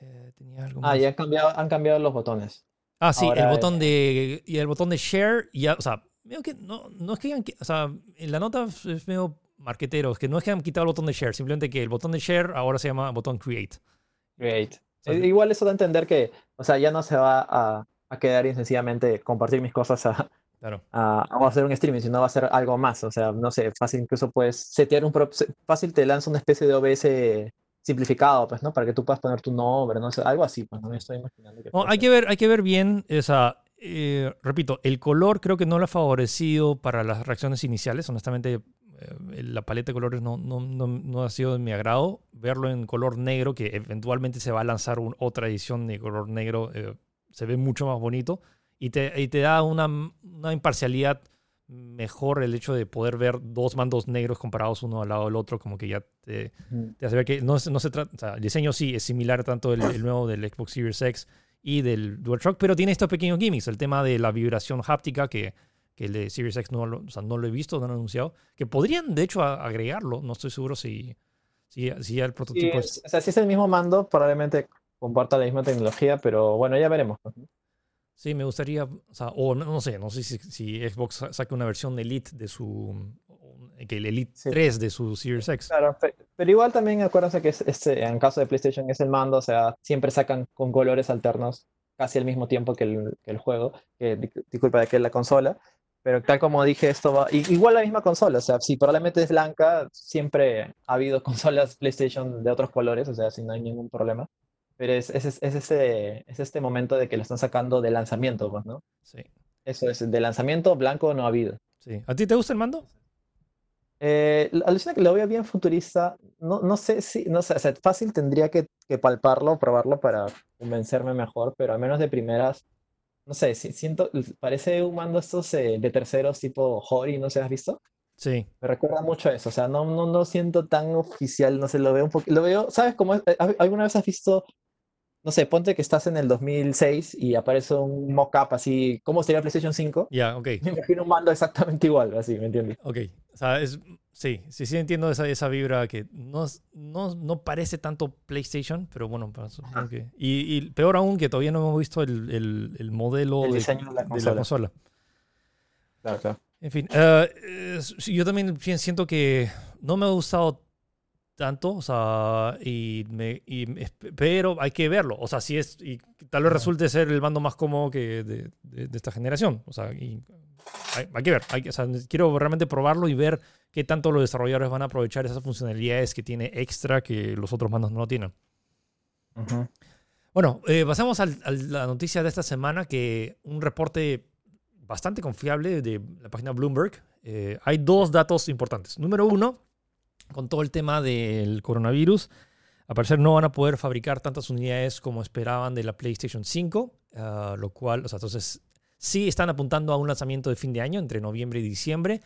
A: eh, tenía algo
B: Ah, y han cambiado, han cambiado los botones.
A: Ah, sí, el botón de y el botón de share ya, o sea, medio que no, no es que o sea, en la nota es medio marquetero, es que no es que han quitado el botón de share, simplemente que el botón de share ahora se llama botón create.
B: Great.
A: sea,
B: Eh, Igual eso da a entender que, o sea, ya no se va a, a quedar y sencillamente compartir mis cosas a,
A: claro.
B: a, o hacer un streaming, sino va a ser algo más. O sea, no sé, fácil incluso puedes setear un fácil te lanza una especie de OBS simplificado, pues, ¿no? Para que tú puedas poner tu nombre, no sé, algo así, pues no me estoy imaginando que
A: No, hay que ver, hay que ver bien esa. eh, repito, el color creo que no lo ha favorecido para las reacciones iniciales. Honestamente, la paleta de colores no, no, no, no ha sido de mi agrado. Verlo en color negro, que eventualmente se va a lanzar un- otra edición de color negro, eh, se ve mucho más bonito. Y te, y te da una, una imparcialidad mejor el hecho de poder ver dos mandos negros comparados uno al lado del otro, como que ya te, te hace ver que no, se- no se trata, o sea, el diseño sí es similar tanto el, el nuevo del Xbox Series X y del DualShock, pero tiene estos pequeños gimmicks, el tema de la vibración háptica que, que el de Series X no lo, o sea, no lo he visto, no lo han anunciado, que podrían de hecho agregarlo, no estoy seguro si, si, el prototipo es...
B: es- o sea, si es el mismo mando, probablemente comparta la misma tecnología, pero bueno, ya veremos.
A: Sí, me gustaría, o sea, o no, no sé, no sé si, si Xbox sa- saque una versión Elite de su, que el Elite
B: Sí.
A: 3 de su Series X.
B: Claro, pe- pero igual también acuérdense que es, este, en caso de PlayStation es el mando, o sea, siempre sacan con colores alternos casi al mismo tiempo que el, que el juego, que di- disculpa de que es la consola, pero tal como dije, esto va, igual la misma consola, o sea, si probablemente es blanca, siempre ha habido consolas PlayStation de otros colores, o sea, si no hay ningún problema, pero es, es, es, es este, es este momento de que lo están sacando de lanzamiento, pues, ¿no?
A: Sí,
B: Eso es, de lanzamiento blanco no ha habido.
A: sí. ¿A ti te gusta el mando?
B: Eh, alucina que lo veo bien futurista. No, no sé si, no sé, o sea, fácil tendría que, que palparlo, probarlo para convencerme mejor, pero al menos de primeras, no sé, si- siento, parece un mando estos eh, de terceros tipo Hori, no sé, ¿has visto?
A: Sí,
B: Me recuerda mucho a eso, o sea, no, no, no siento tan oficial, no sé, lo veo un poco, lo veo, ¿sabes cómo es? Eh, ¿al- ¿Alguna vez has visto, no sé, ponte que estás en el 2006 y aparece un mock-up así, ¿cómo sería PlayStation 5?
A: ya, ok.
B: Me imagino un mando exactamente igual, así, ¿me entiendes?
A: Ok, o sea, es, sí, sí, sí entiendo esa, esa vibra que no, no, no parece tanto PlayStation, pero bueno,
B: Ajá.
A: que... Y, y peor aún que todavía no hemos visto el, el- el modelo
B: El
A: de,
B: diseño de la
A: de
B: consola.
A: consola.
B: Claro, claro.
A: En fin, sí, yo también siento que no me ha gustado tanto, o sea, y me, y pero hay que verlo, o sea, si es, y tal vez resulte ser el mando más cómodo que de, de- esta generación, o sea, y hay, hay que ver, hay o sea, quiero realmente probarlo y ver qué tanto los desarrolladores van a aprovechar esas funcionalidades que tiene extra que los otros mandos no tienen. Bueno, eh, pasamos al- a la noticia de esta semana que un reporte bastante confiable de la página Bloomberg. eh, hay dos datos importantes. Número uno, con todo el tema del coronavirus, al parecer no van a poder fabricar tantas unidades como esperaban de la PlayStation 5, ah, lo cual, o sea, entonces sí están apuntando a un lanzamiento de fin de año, entre noviembre y diciembre,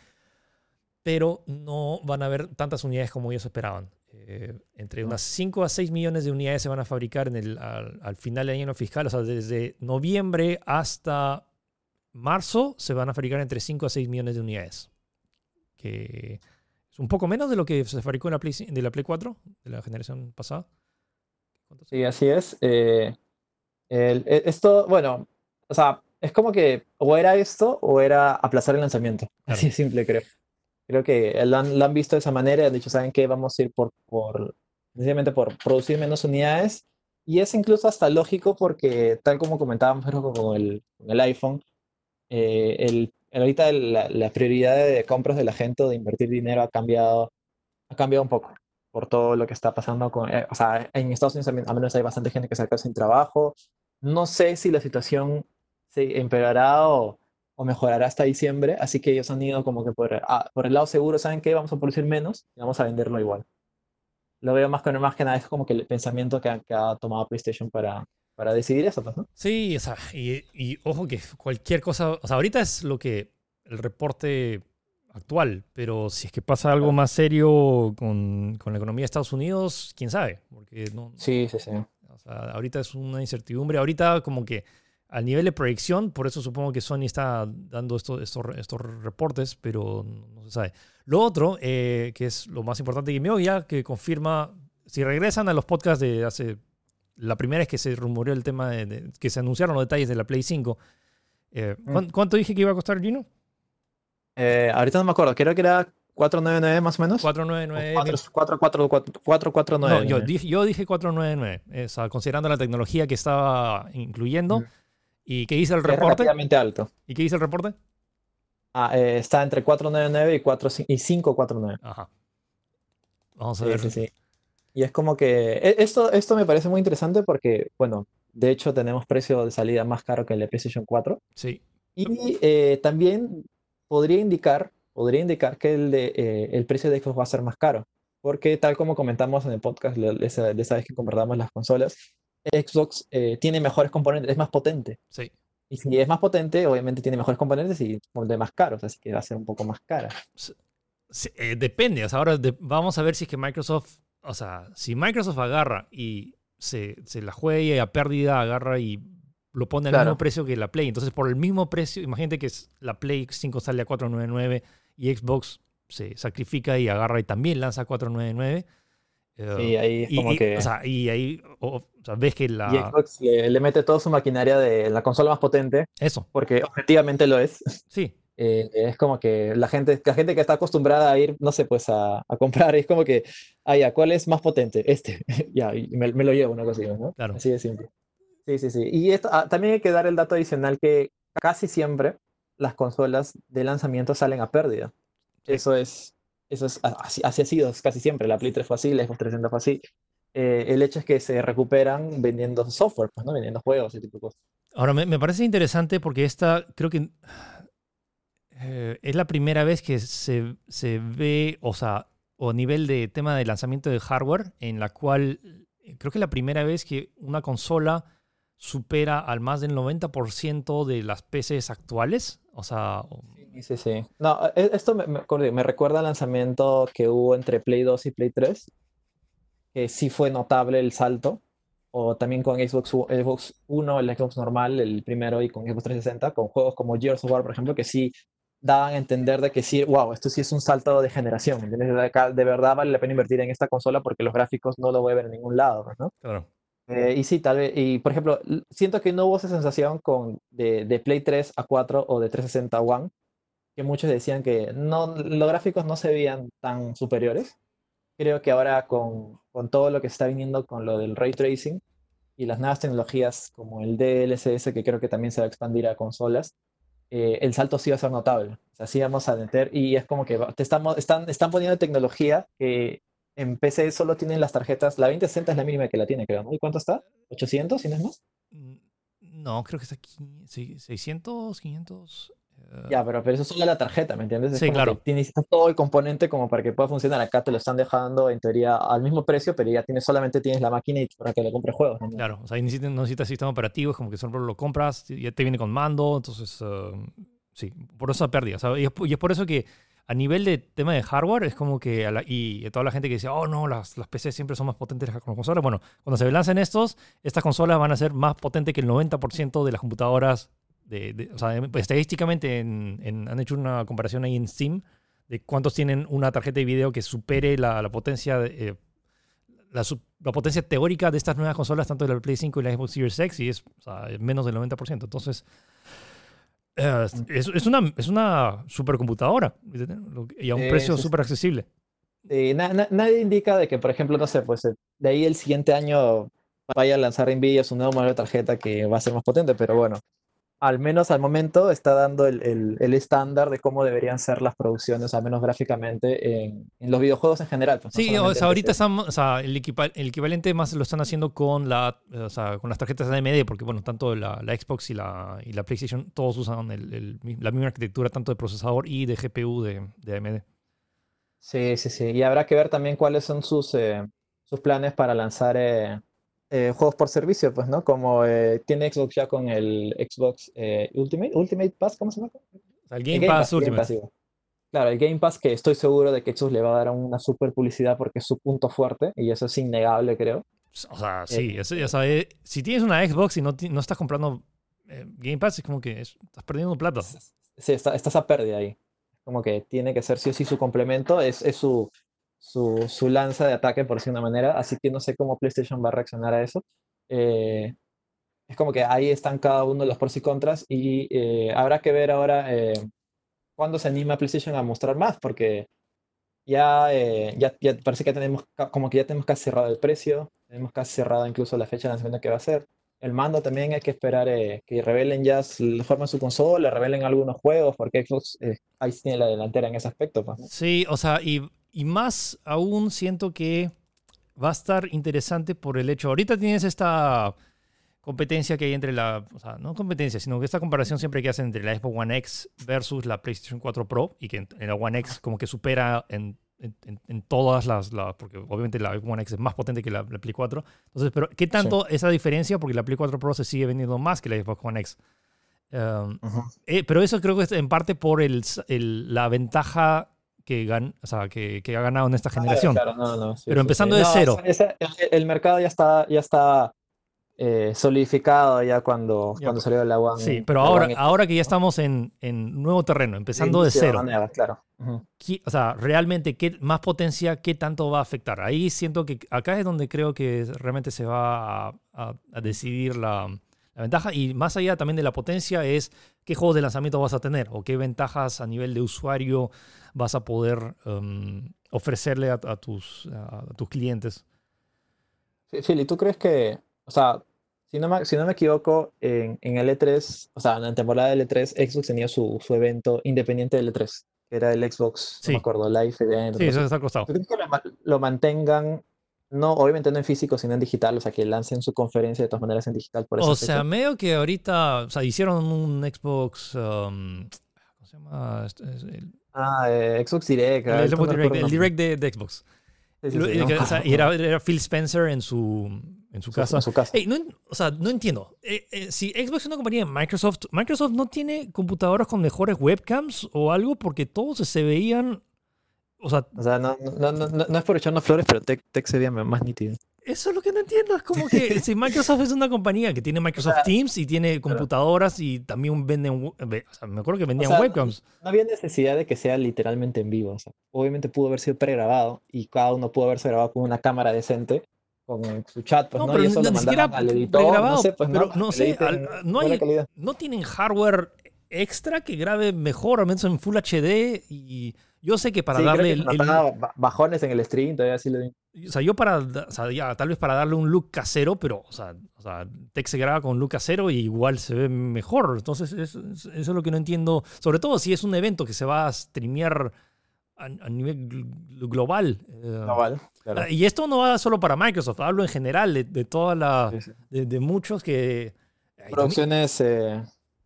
A: pero no van a haber tantas unidades como ellos esperaban. Eh, entre unas 5 a 6 millones de unidades se van a fabricar en el, al, al final del año fiscal, o sea, desde noviembre hasta marzo se van a fabricar entre 5 a 6 millones de unidades. Que es un poco menos de lo que se fabricó en la Play, de la Play 4, de la generación pasada.
B: Sí, así es. Eh, el- e- esto, bueno, o sea, es como que o era esto o era aplazar el lanzamiento.
A: Claro.
B: Así de simple, creo. Creo que lo han, lo han visto de esa manera y han dicho, ¿saben qué? Vamos a ir por, por, sencillamente por producir menos unidades. Y es incluso hasta lógico porque, tal como comentábamos con el, con el iPhone, eh, el, ahorita la, la prioridad de compras de la gente o de invertir dinero ha cambiado, ha cambiado un poco por todo lo que está pasando con, eh, o sea, en Estados Unidos al menos hay bastante gente que se ha quedado sin trabajo. No sé si la situación se empeorará o, o mejorará hasta diciembre, así que ellos han ido como que por, ah, por el lado seguro, ¿saben qué? Vamos a producir menos y vamos a venderlo igual. Lo veo más que, más que nada, es como que el pensamiento que, ha- que ha tomado PlayStation para, para decidir eso, pues, ¿no?
A: Sí, o sea, y, y ojo que cualquier cosa, o sea, ahorita es lo que el reporte actual, pero si es que pasa algo más serio con, con la economía de Estados Unidos, quién sabe, porque no,
B: Sí, sí, sí.
A: o sea, ahorita es una incertidumbre, ahorita como que al nivel de proyección, por eso supongo que Sony está dando estos, estos, estos reportes, pero no, se sabe. Lo otro, eh, que es lo más importante que me ya que confirma, si regresan a los podcasts de hace, la primera vez que se rumoreó el tema, de, de- que se anunciaron los detalles de la Play 5, eh,
B: Mm.
A: ¿cuán- ¿cuánto dije que iba a costar, Gino?
B: Eh, ahorita no me acuerdo, creo que era 499 más o menos.
A: 499.
B: 449.
A: No, yo dije, yo dije 499, o sea, considerando la tecnología que estaba incluyendo. ¿Y qué dice el reporte?
B: relativamente alto.
A: ¿Y qué dice el reporte?
B: Ah, eh, está entre 499 y, 4, y 549.
A: Ajá. Vamos a ver.
B: Sí, sí. Y es como que e, esto, esto me parece muy interesante porque, bueno, de hecho tenemos precio de salida más caro que el de PlayStation 4.
A: Sí.
B: Y eh, también podría indicar, podría indicar que el, de, eh, el precio de Xbox va a ser más caro. Porque tal como comentamos en el podcast de esa, vez que comparamos las consolas, Xbox eh, tiene mejores componentes, es más potente.
A: Sí.
B: Y si es más potente, obviamente tiene mejores componentes y de más caros, así que va a ser un poco más cara.
A: depende, ahora vamos a ver si es que Microsoft o sea, si Microsoft agarra y se, se la juega a pérdida, agarra y lo pone al mismo precio que la Play. Entonces, por el mismo precio, imagínate que la Play 5 sale a 499 y Xbox se sacrifica y agarra y también lanza a 499.
B: Eh, sí, ahí es como que.
A: O sea, y ahí o, sea, ves que la.
B: Y Xbox le, le, mete toda su maquinaria de la consola más potente.
A: Eso.
B: Porque objetivamente lo es.
A: Sí.
B: Eh, es como que la gente, la gente que está acostumbrada a ir, no sé, pues a, a comprar, es como que, ah, ya, ¿cuál es más potente? Este, ya, y me, me, lo llevo, una cosa ¿no?
A: Claro.
B: Así de simple. Sí, sí, sí. Y esto, ah, también hay que dar el dato adicional que casi siempre las consolas de lanzamiento salen a pérdida. Eso es, eso es, así, así, ha sido casi siempre. La Play 3 fue así, la Xbox 360 fue así. Eh, el hecho es que se recuperan vendiendo software, pues, ¿no? Vendiendo juegos y tipo de cosas.
A: Ahora, me, me parece interesante porque esta, creo que eh, es la primera vez que se, se, ve, o sea, o a nivel de tema de lanzamiento de hardware, en la cual eh, creo que es la primera vez que una consola supera al más del 90% de las PCs actuales. O sea.
B: Sí, sí, sí. No, e, esto me, me, recuerda al lanzamiento que hubo entre Play 2 y Play 3, que sí fue notable el salto. O también con Xbox, Xbox 1, el Xbox normal, el primero, y con Xbox 360, con juegos como Gears of War, por ejemplo, que sí daban a entender de que sí, wow, esto sí es un salto de generación, ¿entiendes? De, verdad vale la pena invertir en esta consola porque los gráficos no lo voy a ver en ningún lado, ¿no?
A: Claro.
B: Eh, y sí, tal vez, y por ejemplo, siento que no hubo esa sensación con, de, de, Play 3 a 4 o de 360 a One, que muchos decían que no, los gráficos no se veían tan superiores. Creo que ahora con, con todo lo que está viniendo con lo del ray tracing y las nuevas tecnologías como el DLSS, que creo que también se va a expandir a consolas, eh, el salto sí va a ser notable. O sea, sí vamos a meter y es como que te estamos, están, están poniendo tecnología que en PC solo tienen las tarjetas, la 2060 es la mínima que la tiene, creo, ¿no? ¿Y cuánto está? ¿800, si no es más?
A: Mm, no, creo que está aquí, 600, 500.
B: Ya, pero, pero eso es solo la tarjeta, ¿me entiendes?
A: sí, claro.
B: tienes todo el componente como para que pueda funcionar. Acá te lo están dejando en teoría al mismo precio, pero ya tienes, solamente tienes la máquina y para que le compres juegos.
A: Claro, o sea, necesitas, necesitas sistema operativo, es como que solo lo compras, ya te viene con mando, entonces, uh, sí, por eso pérdida. O sea, y, es, por eso que a nivel de tema de hardware, es como que, a y toda la gente que dice, oh no, las, las PC siempre son más potentes que las consolas. Bueno, cuando se lancen estos, estas consolas van a ser más potentes que el 90% de las computadoras o sea, estadísticamente han hecho una comparación ahí en Steam de cuántos tienen una tarjeta de video que supere la, potencia eh, la, potencia teórica de estas nuevas consolas, tanto de la Play 5 y la Xbox Series X, y es menos del 90%. Entonces, eh, es, una, es una supercomputadora y a un precio súper accesible.
B: nadie indica de que, por ejemplo, no sé, pues de ahí el siguiente año vaya a lanzar Nvidia su nuevo modelo de tarjeta que va a ser más potente, pero bueno, al menos al momento, está dando el, estándar de cómo deberían ser las producciones, al menos gráficamente, en, los videojuegos en general.
A: Pues, sí, o sea, ahorita estamos, o sea, el, equivalente más lo están haciendo con, la, o sea, con las tarjetas de AMD, porque bueno, tanto la, Xbox y la, y la PlayStation, todos usan la misma arquitectura, tanto de procesador y de GPU de, de, AMD.
B: Sí, sí, sí. Y habrá que ver también cuáles son sus, eh, sus planes para lanzar... Eh, eh, juegos por servicio, pues, ¿no? Como eh, tiene Xbox ya con el Xbox eh, Ultimate, Ultimate Pass, ¿cómo se llama?
A: El Game, Pass, Ultimate.
B: claro, el Game Pass que estoy seguro de que Xbox le va a dar una super publicidad porque es su punto fuerte y eso es innegable, creo.
A: O sea, sí, eso ya sabes. Si tienes una Xbox y no, no estás comprando Game Pass, es como que estás perdiendo plata.
B: Sí, estás a pérdida ahí. Como que tiene que ser sí o sí su complemento, es, es su, su, su, lanza de ataque, por decir una manera, así que no sé cómo PlayStation va a reaccionar a eso. Eh, es como que ahí están cada uno los pros y contras y eh, habrá que ver ahora eh, cuándo se anima PlayStation a mostrar más, porque ya, eh, ya, ya parece que tenemos, como que ya tenemos casi cerrado el precio, tenemos casi cerrada incluso la fecha de lanzamiento que va a ser. El mando también hay que esperar eh, que revelen ya la forma de su consola, revelen algunos juegos, porque Xbox eh, ahí tiene la delantera en ese aspecto, pues, ¿no?
A: Sí, o sea, y, y más aún siento que va a estar interesante por el hecho, ahorita tienes esta competencia que hay entre la, o sea, no competencia, sino que esta comparación siempre que hacen entre la Xbox One X versus la PlayStation 4 Pro y que en, en la One X como que supera en, en- todas las, las- porque obviamente la Xbox One X es más potente que la, la Play 4. Entonces, pero ¿qué tanto esa diferencia? Porque la Play 4 Pro se sigue vendiendo más que la Xbox One X. Um, eh, pero eso creo que es en parte por el, el- la ventaja que, gan, o sea, que, que ha ganado en esta generación.
B: Claro, no, no, sí,
A: Pero
B: sí,
A: empezando
B: sí.
A: de
B: No,
A: cero.
B: ese- el mercado ya está, ya está eh, solidificado ya cuando,
A: Ya,
B: cuando salió la One.
A: Sí, pero ahora,
B: One
A: ahora que ya estamos en, en nuevo terreno, empezando de
B: Inicio
A: cero,
B: manera, claro. Ujú.
A: ¿qué- o sea, realmente, ¿qué más potencia, qué tanto va a afectar? Ahí siento que acá es donde creo que realmente se va a, a- a decidir la, la ventaja. Y más allá también de la potencia es qué juegos de lanzamiento vas a tener o qué ventajas a nivel de usuario vas a poder um, ofrecerle a, a tus, a tus clientes.
B: Fi- Philly, ¿tú crees que, o sea, si no me, si no me equivoco, en, en el E3, o sea, en la temporada del E3, Xbox tenía su, su evento independiente del E3, que era el Xbox, no
A: Sí.
B: me acuerdo, Live Event.
A: Sí, eso está costado.
B: ¿Tú crees que lo mantengan, no, obviamente no en físico, sino en digital, o sea, que lancen su conferencia de todas maneras en digital por
A: O sea,
B: fecha?
A: medio que ahorita, o sea, hicieron un Xbox, um, ¿cómo se llama? Este el,
B: Ah, eh, Xbox Direct,
A: el Xbox Direct, el de, de Xbox.
B: Sí, sí, sí, no
A: o sea, era, era Phil Spencer en su, en su casa.
B: En su casa.
A: No, o sea, no entiendo. Eh, eh, si Xbox es una compañía de Microsoft, Microsoft no tiene computadoras con mejores webcams o algo porque todos se veían. O sea,
B: O sea, no, no, no, no, no es por echarnos flores, pero Tech, Tech se veía más nítido.
A: eso es lo que no entiendo. Es como que si Microsoft es una compañía que tiene Microsoft
B: sea,
A: Teams y tiene computadoras y también venden. O sea, me acuerdo que vendían
B: sea,
A: webcams.
B: No había necesidad de que sea literalmente en vivo. O sea, obviamente pudo haber sido pregrabado y cada uno pudo haberse grabado con una cámara decente, con su chat, pues,
A: No,
B: ¿no?
A: pero
B: y eso
A: ni-
B: lo
A: ni siquiera
B: al editor,
A: pregrabado,
B: no sé, pues,
A: pero
B: ¿no?
A: sé, al- no hay- no tienen hardware extra que grabe mejor, al menos en Full HD. Y yo sé que para
B: Sí, creo
A: darle
B: que
A: el,
B: se
A: el-
B: notaba ba- bajones en el stream, todavía así lo
A: O sea, yo para, o sea, ya, tal vez para darle un look casero, pero, o sea, o sea, Tech se graba con look casero y igual se ve mejor. Entonces, es- es- eso es lo que no entiendo. Sobre todo si es un evento que se va a streamear a, a nivel gl- global. eh,
B: global. Claro.
A: y esto no va solo para Microsoft, hablo en general de, de toda la,
B: Sí, sí.
A: de, de muchos que... también-
B: Producciones eh,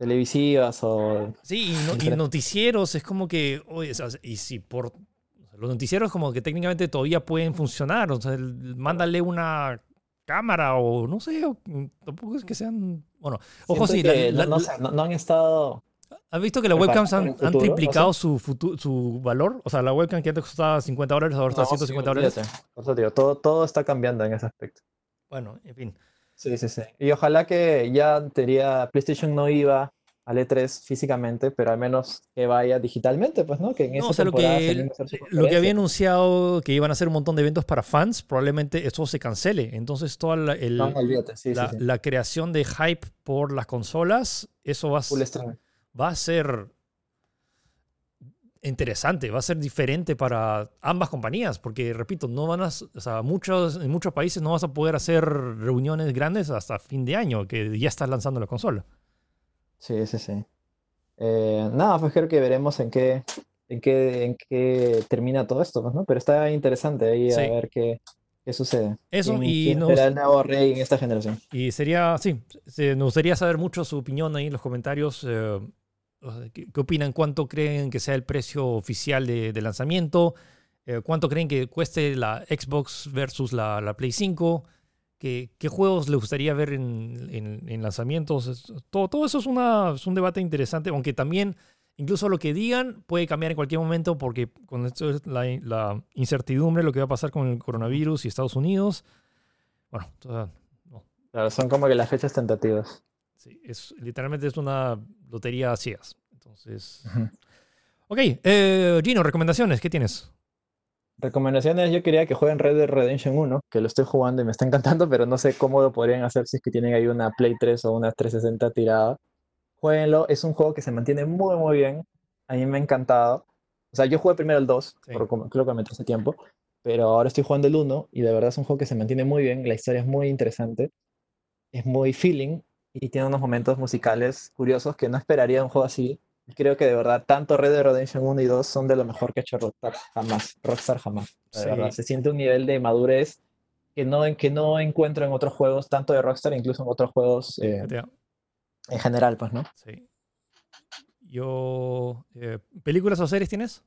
B: televisivas o
A: Sí, y, no- y
B: Diferente.
A: noticieros es como que, oye, o sea, y si por o sea, los noticieros como que técnicamente todavía pueden funcionar, o sea, el- mándale una cámara o no sé, o- tampoco es que sean, bueno, ojo sí, la-
B: que
A: la-
B: no, no han estado
A: ¿has visto que las webcams han, triplicado su, futu- su valor? O sea, la webcam que antes costaba 50 dólares, ahora está
B: No,
A: 150
B: sí,
A: dólares.
B: Por eso todo, todo está cambiando en ese aspecto.
A: Bueno, en fin.
B: Sí, sí, sí. Y ojalá que ya en teoría PlayStation no iba al E3 físicamente, pero al menos que vaya digitalmente, pues, ¿no? Que en
A: No, o sea, lo que, lo que había anunciado que iban a hacer un montón de eventos para fans, probablemente eso se cancele. Entonces, toda la, el-
B: No, olvídate, sí,
A: la,
B: sí, sí.
A: la creación de hype por las consolas, eso va, a va a ser interesante, va a ser diferente para ambas compañías, porque repito, no van a, o sea, muchos, en muchos países no vas a poder hacer reuniones grandes hasta fin de año, que ya estás lanzando la consola.
B: Sí, sí, sí. Eh, nada, pues creo que veremos en qué, en qué, en qué termina todo esto, pues, ¿no? Pero está interesante ahí a
A: Sí.
B: ver qué, qué sucede.
A: Eso,
B: ¿Quién,
A: y
B: quién
A: nos-
B: será el nuevo rey en esta generación?
A: Y sería, sí, nos gustaría saber mucho su opinión ahí en los comentarios. eh, ¿qué, opinan? ¿Cuánto creen que sea el precio oficial de, lanzamiento? Eh, ¿Cuánto creen que cueste la Xbox versus la, la Play 5? ¿Qué, juegos les gustaría ver en, en- en lanzamientos? Todo, eso es, un debate interesante, aunque también incluso lo que digan puede cambiar en cualquier momento porque con esto es la, incertidumbre, lo que va a pasar con el coronavirus y Estados Unidos. Bueno,
B: son como que las fechas tentativas.
A: Sí, es, literalmente es una lotería a ciegas. Entonces. Ok, eh, Gino, recomendaciones, ¿qué tienes?
B: Recomendaciones, yo quería que jueguen Red Dead Redemption 1, que lo estoy jugando y me está encantando, pero no sé cómo lo podrían hacer si es que tienen ahí una Play 3 o una 360 tirada. Jueguenlo, es un juego que se mantiene muy muy bien, a mí me ha encantado. O sea, yo jugué primero el 2,
A: Sí.
B: por creo que me hace tiempo, pero ahora estoy jugando el 1 y de verdad es un juego que se mantiene muy bien, la historia es muy interesante, es muy feeling y tiene unos momentos musicales curiosos que no esperaría un juego así. Y Creo que de verdad tanto Red Dead Redemption 1 y 2 son de lo mejor que ha hecho Rockstar jamás, Rockstar jamás. De
A: Sí.
B: verdad, se siente un nivel de madurez que no, que no encuentro en otros juegos, tanto de Rockstar, incluso en otros juegos eh, en general, pues, ¿no?
A: sí. Yo. eh, ¿Películas o series tienes?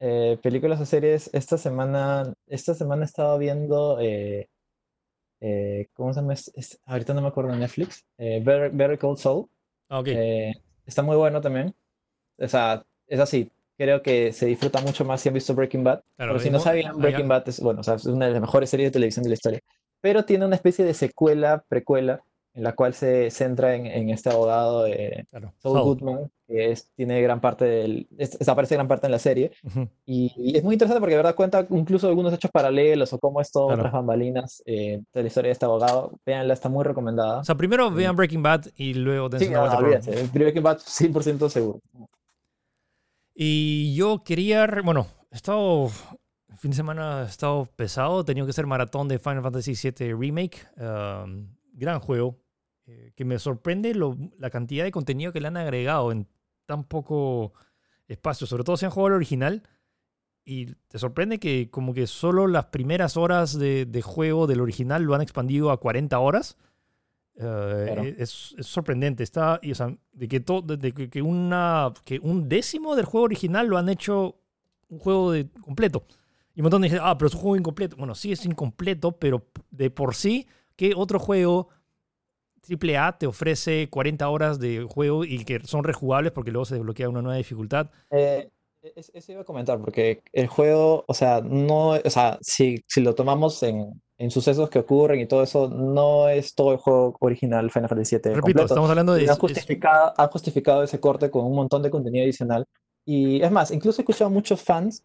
B: Eh, películas o series, esta semana, esta semana he estado viendo, eh, ¿cómo se llama? Es- es- ahorita no me acuerdo de Netflix, eh, Better, Better Call Saul,
A: Ah, ok.
B: eh, está muy bueno también, o sea, es así, creo que se disfruta mucho más si han visto Breaking Bad,
A: Claro,
B: pero si no sabían,
A: ah,
B: Breaking. Bad es, bueno, o sea, es una de las mejores series de televisión de la historia, pero tiene una especie de secuela, precuela, en la cual se centra en, en este abogado, eh,
A: Claro.
B: Saul
A: Saul.
B: Goodman, que es, tiene gran parte del, es- desaparece gran parte en la serie,
A: Ujú.
B: y, y es muy interesante porque de verdad cuenta incluso algunos hechos paralelos o cómo es todo
A: Claro.
B: otras bambalinas eh, de la historia de este abogado. Véanla, está muy recomendada.
A: O sea, primero vean Breaking Bad y luego
B: sí,
A: una
B: no,
A: vuelta
B: no,
A: por-
B: olvídense. Breaking Bad 100% seguro.
A: Y yo quería, bueno, he estado, el fin de semana he estado pesado, he tenido que hacer maratón de Final Fantasy VII Remake, um, gran juego, eh, que me sorprende lo- la cantidad de contenido que le han agregado en tan poco espacio, sobre todo si han jugado el original, y te sorprende que como que solo las primeras horas de, de juego del original lo han expandido a 40 horas. Eh,
B: Claro.
A: es, es sorprendente. Está, y, o sea, de que, to- de- que una, que un décimo del juego original lo han hecho un juego de, completo. Y un montón de gente, ah, pero es un juego incompleto. Bueno, sí es incompleto, pero de por sí, ¿qué otro juego AAA te ofrece 40 horas de juego y que son rejugables porque luego se desbloquea una nueva dificultad?
B: Eh, es- eso iba a comentar porque el juego, o sea, no, o sea, si, si lo tomamos en, en sucesos que ocurren y todo eso, no es todo el juego original Final Fantasy VII
A: Repito,
B: completo.
A: estamos hablando de...
B: Han
A: es-
B: han justificado ese corte con un montón de contenido adicional. Y es más, incluso he escuchado a muchos fans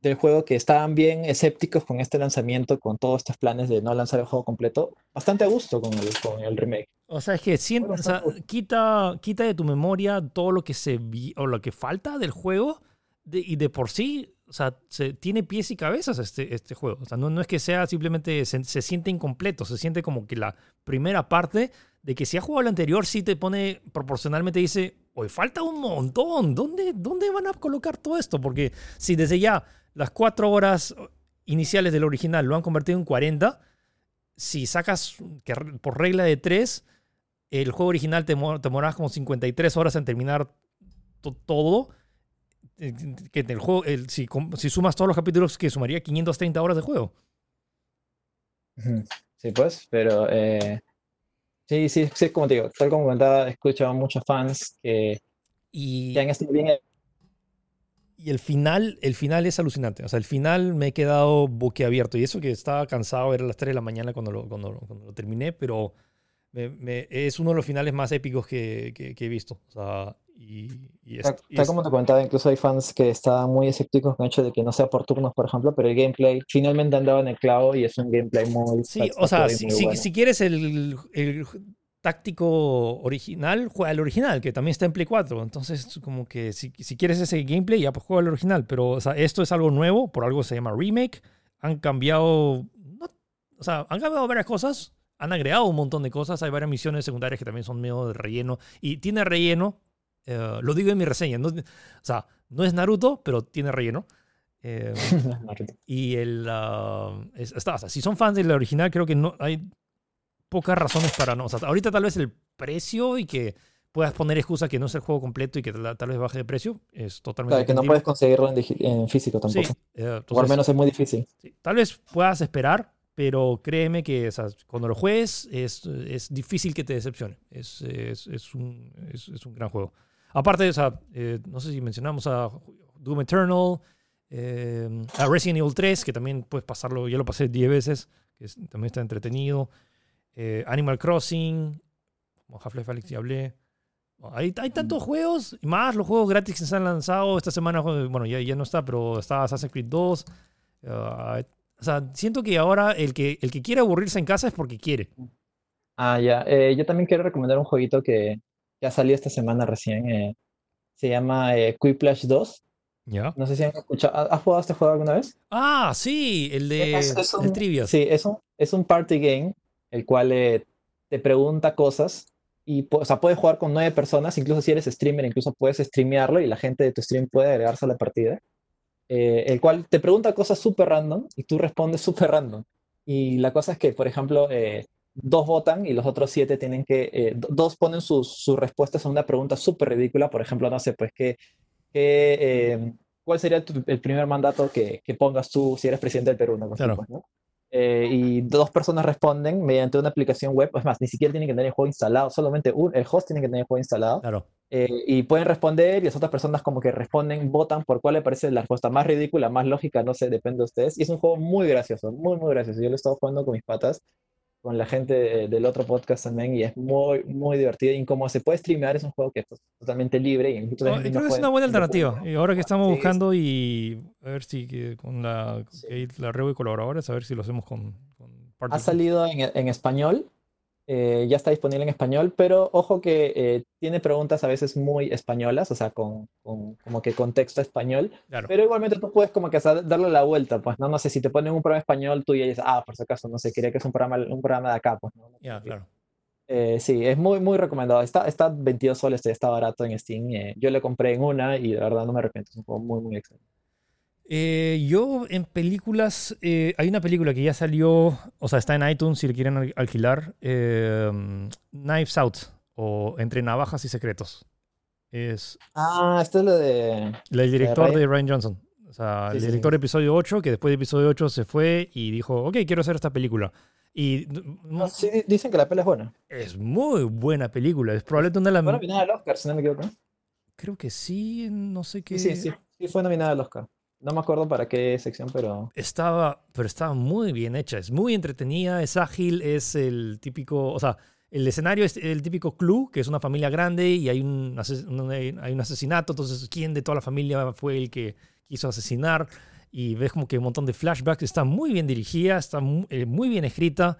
B: del juego que estaban bien escépticos con este lanzamiento, con todos estos planes de no lanzar el juego completo. Bastante a gusto con el, con el remake.
A: O sea, es que o sea, quita, quita de tu memoria todo lo que se vi- o lo que falta del juego de- y de por sí, o sea, se, tiene pies y cabezas este, este juego. O sea, no, no es que sea simplemente, se, se siente incompleto, se siente como que la primera parte de que si has jugado el anterior sí te pone, proporcionalmente dice, hoy falta un montón, ¿Dónde, ¿dónde van a colocar todo esto? Porque si desde ya las cuatro horas iniciales del original lo han convertido en 40, si sacas que por regla de 3, el juego original te, mo- te demorabas como 53 horas en terminar to- todo. Eh, Que el juego, el- si, sumas todos los capítulos, que sumaría 530 horas de juego.
B: Sí, pues, pero eh, sí, sí, sí, como te digo, tal como comentaba, he escuchado a muchos fans que,
A: Y,
B: que han estado bien
A: y el final, el final es alucinante. O sea, el final me he quedado boquiabierto. Y eso que estaba cansado, era las 3 de la mañana cuando lo, cuando, cuando lo terminé, pero me- me- es uno de los finales más épicos que, que- que he visto. O sea, y, y es- y
B: tal como te comentaba, incluso hay fans que estaban muy escépticos con el hecho de que no sea por turnos, por ejemplo, pero el gameplay finalmente andaba en el clavo y es un gameplay muy
A: Sí, o sea, si, si-
B: bueno.
A: si quieres el, el táctico original, juega el original, que también está en Play 4. Entonces, como que si, si quieres ese gameplay, ya pues juega el original. Pero, o sea, esto es algo nuevo, por algo se llama remake. Han cambiado, no- o sea, han cambiado varias cosas, han agregado un montón de cosas. Hay varias misiones secundarias que también son medio de relleno. Y tiene relleno, eh, lo digo en mi reseña. No, o sea, no es Naruto, pero tiene relleno. Eh, y el. ah, es- está, o sea, si son fans del original, creo que no hay pocas razones para no. O sea, ahorita tal vez el precio y que puedas poner excusa que no es el juego completo y que tal, tal vez baje de precio es totalmente.
B: Claro, que no puedes conseguirlo en, en físico
A: Sí,
B: tampoco.
A: eh,
B: o al
A: entonces,
B: menos es muy difícil.
A: sí, tal vez puedas esperar, pero créeme que o sea, cuando lo juegues es, es difícil que te decepcione. Es, es, es un, un gran juego. Aparte, o sea, eh, no sé si mencionamos a Doom Eternal, eh, a Resident Evil 3, que también puedes pasarlo, ya lo pasé 10 veces, que también está entretenido. Eh, Animal Crossing, como Half-Life Alyx ya hablé. Hay, hay tantos juegos, y más los juegos gratis que se han lanzado esta semana. Bueno, ya, ya no está, pero está Assassin's Creed 2. ah, o sea, siento que ahora el que, el que quiere aburrirse en casa es porque quiere.
B: Ah, ya. Eh, yo también quiero recomendar un jueguito que ya salió esta semana recién. eh, se llama eh, Quiplash 2.
A: ¿Ya?
B: No sé si han escuchado. ¿ha- ¿Has jugado este juego alguna vez?
A: Ah, sí, el de
B: Es- es
A: el trivias.
B: Sí, es un, es un party game, el cual eh, te pregunta cosas y o sea, puedes jugar con nueve personas, incluso si eres streamer, incluso puedes streamearlo y la gente de tu stream puede agregarse a la partida. eh, el cual te pregunta cosas súper random y tú respondes súper random. Y la cosa es que, por ejemplo, eh, dos votan y los otros siete tienen que, eh, do- dos ponen sus, sus respuestas a una pregunta súper ridícula, por ejemplo, no sé, pues que, que, ¿cuál sería tu- el primer mandato que, que pongas tú si eres presidente del Perú?
A: Claro.
B: pues, ¿no? Eh, y dos personas responden mediante una aplicación web, es más, ni siquiera tienen que tener el juego instalado, solamente un, el host tiene que tener el juego instalado.
A: Claro.
B: Eh, y pueden responder y las otras personas como que responden, votan por cuál le parece la respuesta más ridícula, más lógica, no sé, depende de ustedes. Y es un juego muy gracioso, muy, muy gracioso. Yo lo he estado jugando con mis patas, con la gente de- del otro podcast también, y es muy, muy divertido. Y como se puede streamear, es un juego que es totalmente libre. Y mucha
A: Oh,
B: gente
A: creo
B: no
A: que es una buena
B: no
A: alternativa. Y ahora que estamos
B: Sí,
A: buscando y a ver si que con la,
B: Sí.
A: la red de colaboradores, a ver si lo hacemos con, con
B: Ha salido en, en español, eh, ya está disponible en español, pero ojo que eh, tiene preguntas a veces muy españolas, o sea, con, con como que contexto español,
A: Claro.
B: pero igualmente tú puedes como que darle la vuelta, pues, ¿no? No sé, si te ponen un programa español, tú ya dices, ah, por si acaso, no sé, quería que es un programa, un programa de acá, pues, ¿no?
A: Ya, claro.
B: Eh, sí, es muy, muy recomendado. Está, está 22 soles, está barato en Steam. eh, yo le compré en una y de verdad no me arrepiento, es un juego muy, muy excelente.
A: Eh, yo en películas, eh, hay una película que ya salió, o sea, está en iTunes si le quieren al- alquilar, eh, Knives Out o Entre Navajas y Secretos. Es
B: Ah, esto es lo de...
A: el director
B: Ryan-
A: de Ryan Johnson. O sea,
B: Sí,
A: el director
B: sí.
A: de episodio 8, que después de episodio 8 se fue y dijo, ok, quiero hacer esta película. Y no-
B: Ah, sí, di- dicen que la peli es buena.
A: es muy buena película. Es probablemente una de las...
B: Fue nominada al Oscar, si no me equivoco.
A: Creo que sí, no sé qué.
B: Sí, sí, sí, sí fue nominada al Oscar. No me acuerdo para qué sección, pero...
A: Estaba, pero estaba muy bien hecha. Es muy entretenida, es ágil, es el típico, o sea, el escenario es el típico clue, que es una familia grande y hay un, hay un asesinato. Entonces, ¿quién de toda la familia fue el que quiso asesinar? Y ves como que un montón de flashbacks. Está muy bien dirigida, está eh, muy, bien escrita.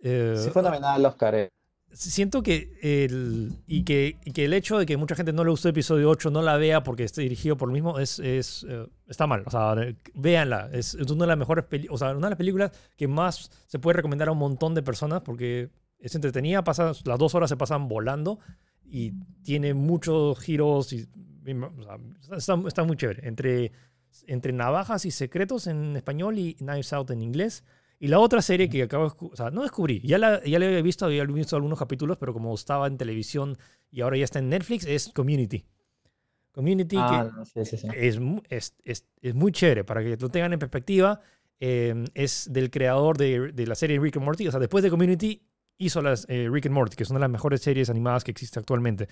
A: Eh,
B: Sí fue nominada al Oscar. eh.
A: Siento que el, y que, y que el hecho de que mucha gente no le gustó episodio 8, no la vea porque esté dirigido por lo mismo, es, es, eh, está mal. O sea, véanla. Es, es una de las mejores o sea, una de las películas que más se puede recomendar a un montón de personas porque es entretenida, pasa, las dos horas se pasan volando y tiene muchos giros y o sea, está, está muy chévere. Entre, entre navajas y secretos en español y Knives Out en inglés. Y la otra serie que acabo de o sea, no descubrí, ya la, ya la había visto, había visto algunos capítulos, pero como estaba en televisión y ahora ya está en Netflix, es Community. Community
B: Ah,
A: que
B: no, sí, sí, sí.
A: es, es, es, es muy chévere, para que lo tengan en perspectiva, eh, es del creador de, de la serie Rick and Morty, o sea, después de Community hizo las, eh, Rick and Morty, que es una de las mejores series animadas que existe actualmente.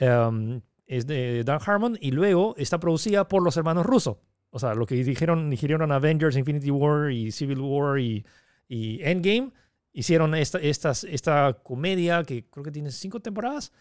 A: Um, es de Dan Harmon y luego está producida por los hermanos Russo. O sea, lo que dijeron, dijeron Avengers, Infinity War y Civil War y, y Endgame, hicieron esta, estas, esta comedia que creo que tiene cinco temporadas.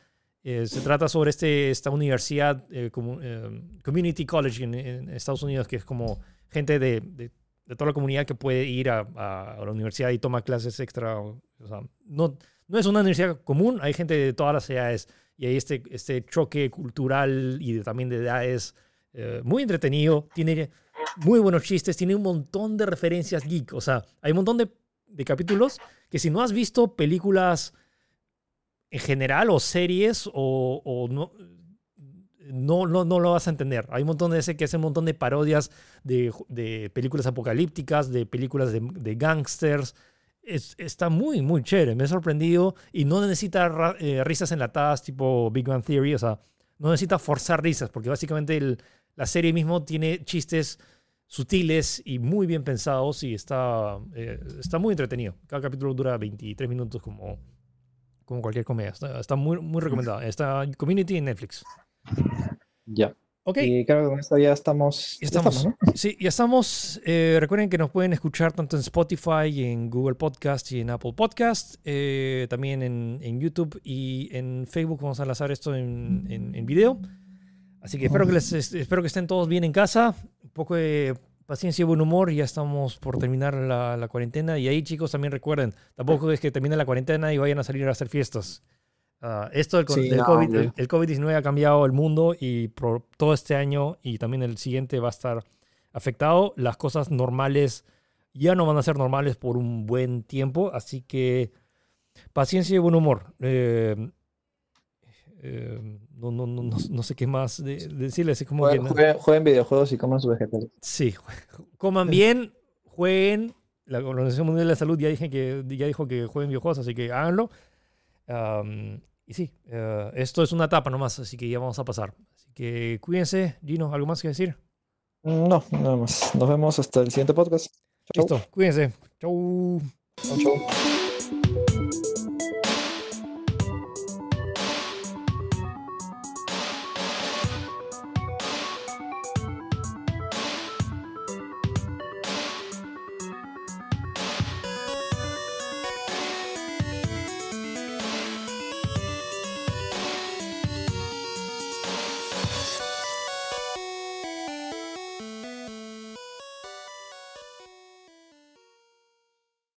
A: Eh, se trata sobre este, esta universidad, eh, como, eh, Community College en, en Estados Unidos, que es como gente de, de, de toda la comunidad que puede ir a, a, a la universidad y toma clases extra. O, o sea, no, no es una universidad común, hay gente de todas las edades y hay este, este choque cultural y de, también de edades eh, muy entretenido. Tiene muy buenos chistes, tiene un montón de referencias geek. O sea, hay un montón de, de capítulos que si no has visto películas en general o series o, o no, no, no, no lo vas a entender. Hay un montón de ese que hace un montón de parodias de, de películas apocalípticas, de películas de, de gangsters. Es, está muy, muy chévere. Me he sorprendido y no necesita ra- eh, risas enlatadas tipo Big Bang Theory. O sea, no necesita forzar risas porque básicamente el- la serie mismo tiene chistes sutiles y muy bien pensados y está, eh, está muy entretenido. Cada capítulo dura 23 minutos como, como cualquier comedia. Está, está muy, muy recomendada. Está Community en Netflix.
B: Ya.
A: Ok.
B: Y creo que con esto ya estamos.
A: Ya estamos.
B: ¿no?
A: Sí, ya estamos. Eh, recuerden que nos pueden escuchar tanto en Spotify, en Google Podcast y en Apple Podcast. eh, también en, en YouTube y en Facebook. Vamos a lanzar esto en, en- en video. Así que espero que, les, es- espero que estén todos bien en casa. Un poco de paciencia y buen humor. Ya estamos por terminar la, la cuarentena. Y ahí, chicos, también recuerden, tampoco es que termine la cuarentena y vayan a salir a hacer fiestas. Ah, esto del,
B: Sí,
A: del
B: no,
A: COVID, el, el COVID-19 ha cambiado el mundo y todo este año y también el siguiente va a estar afectado. Las cosas normales ya no van a ser normales por un buen tiempo, así que paciencia y buen humor. Eh, eh, no, no, no, no, no sé qué más de- decirles. Es como que
B: Jueguen,
A: no-
B: jueguen- jueguen videojuegos y coman sus vegetales.
A: Sí, coman bien, jueguen. La Organización Mundial de la Salud ya, dije que, ya dijo que jueguen videojuegos, así que háganlo. Am, y sí, eh, esto es una etapa nomás, así que ya vamos a pasar. Así que cuídense. Gino, ¿algo más que decir?
B: No, nada más. Nos vemos hasta el siguiente podcast. Chau.
A: Listo, cuídense. Chau.
B: Chau, chau.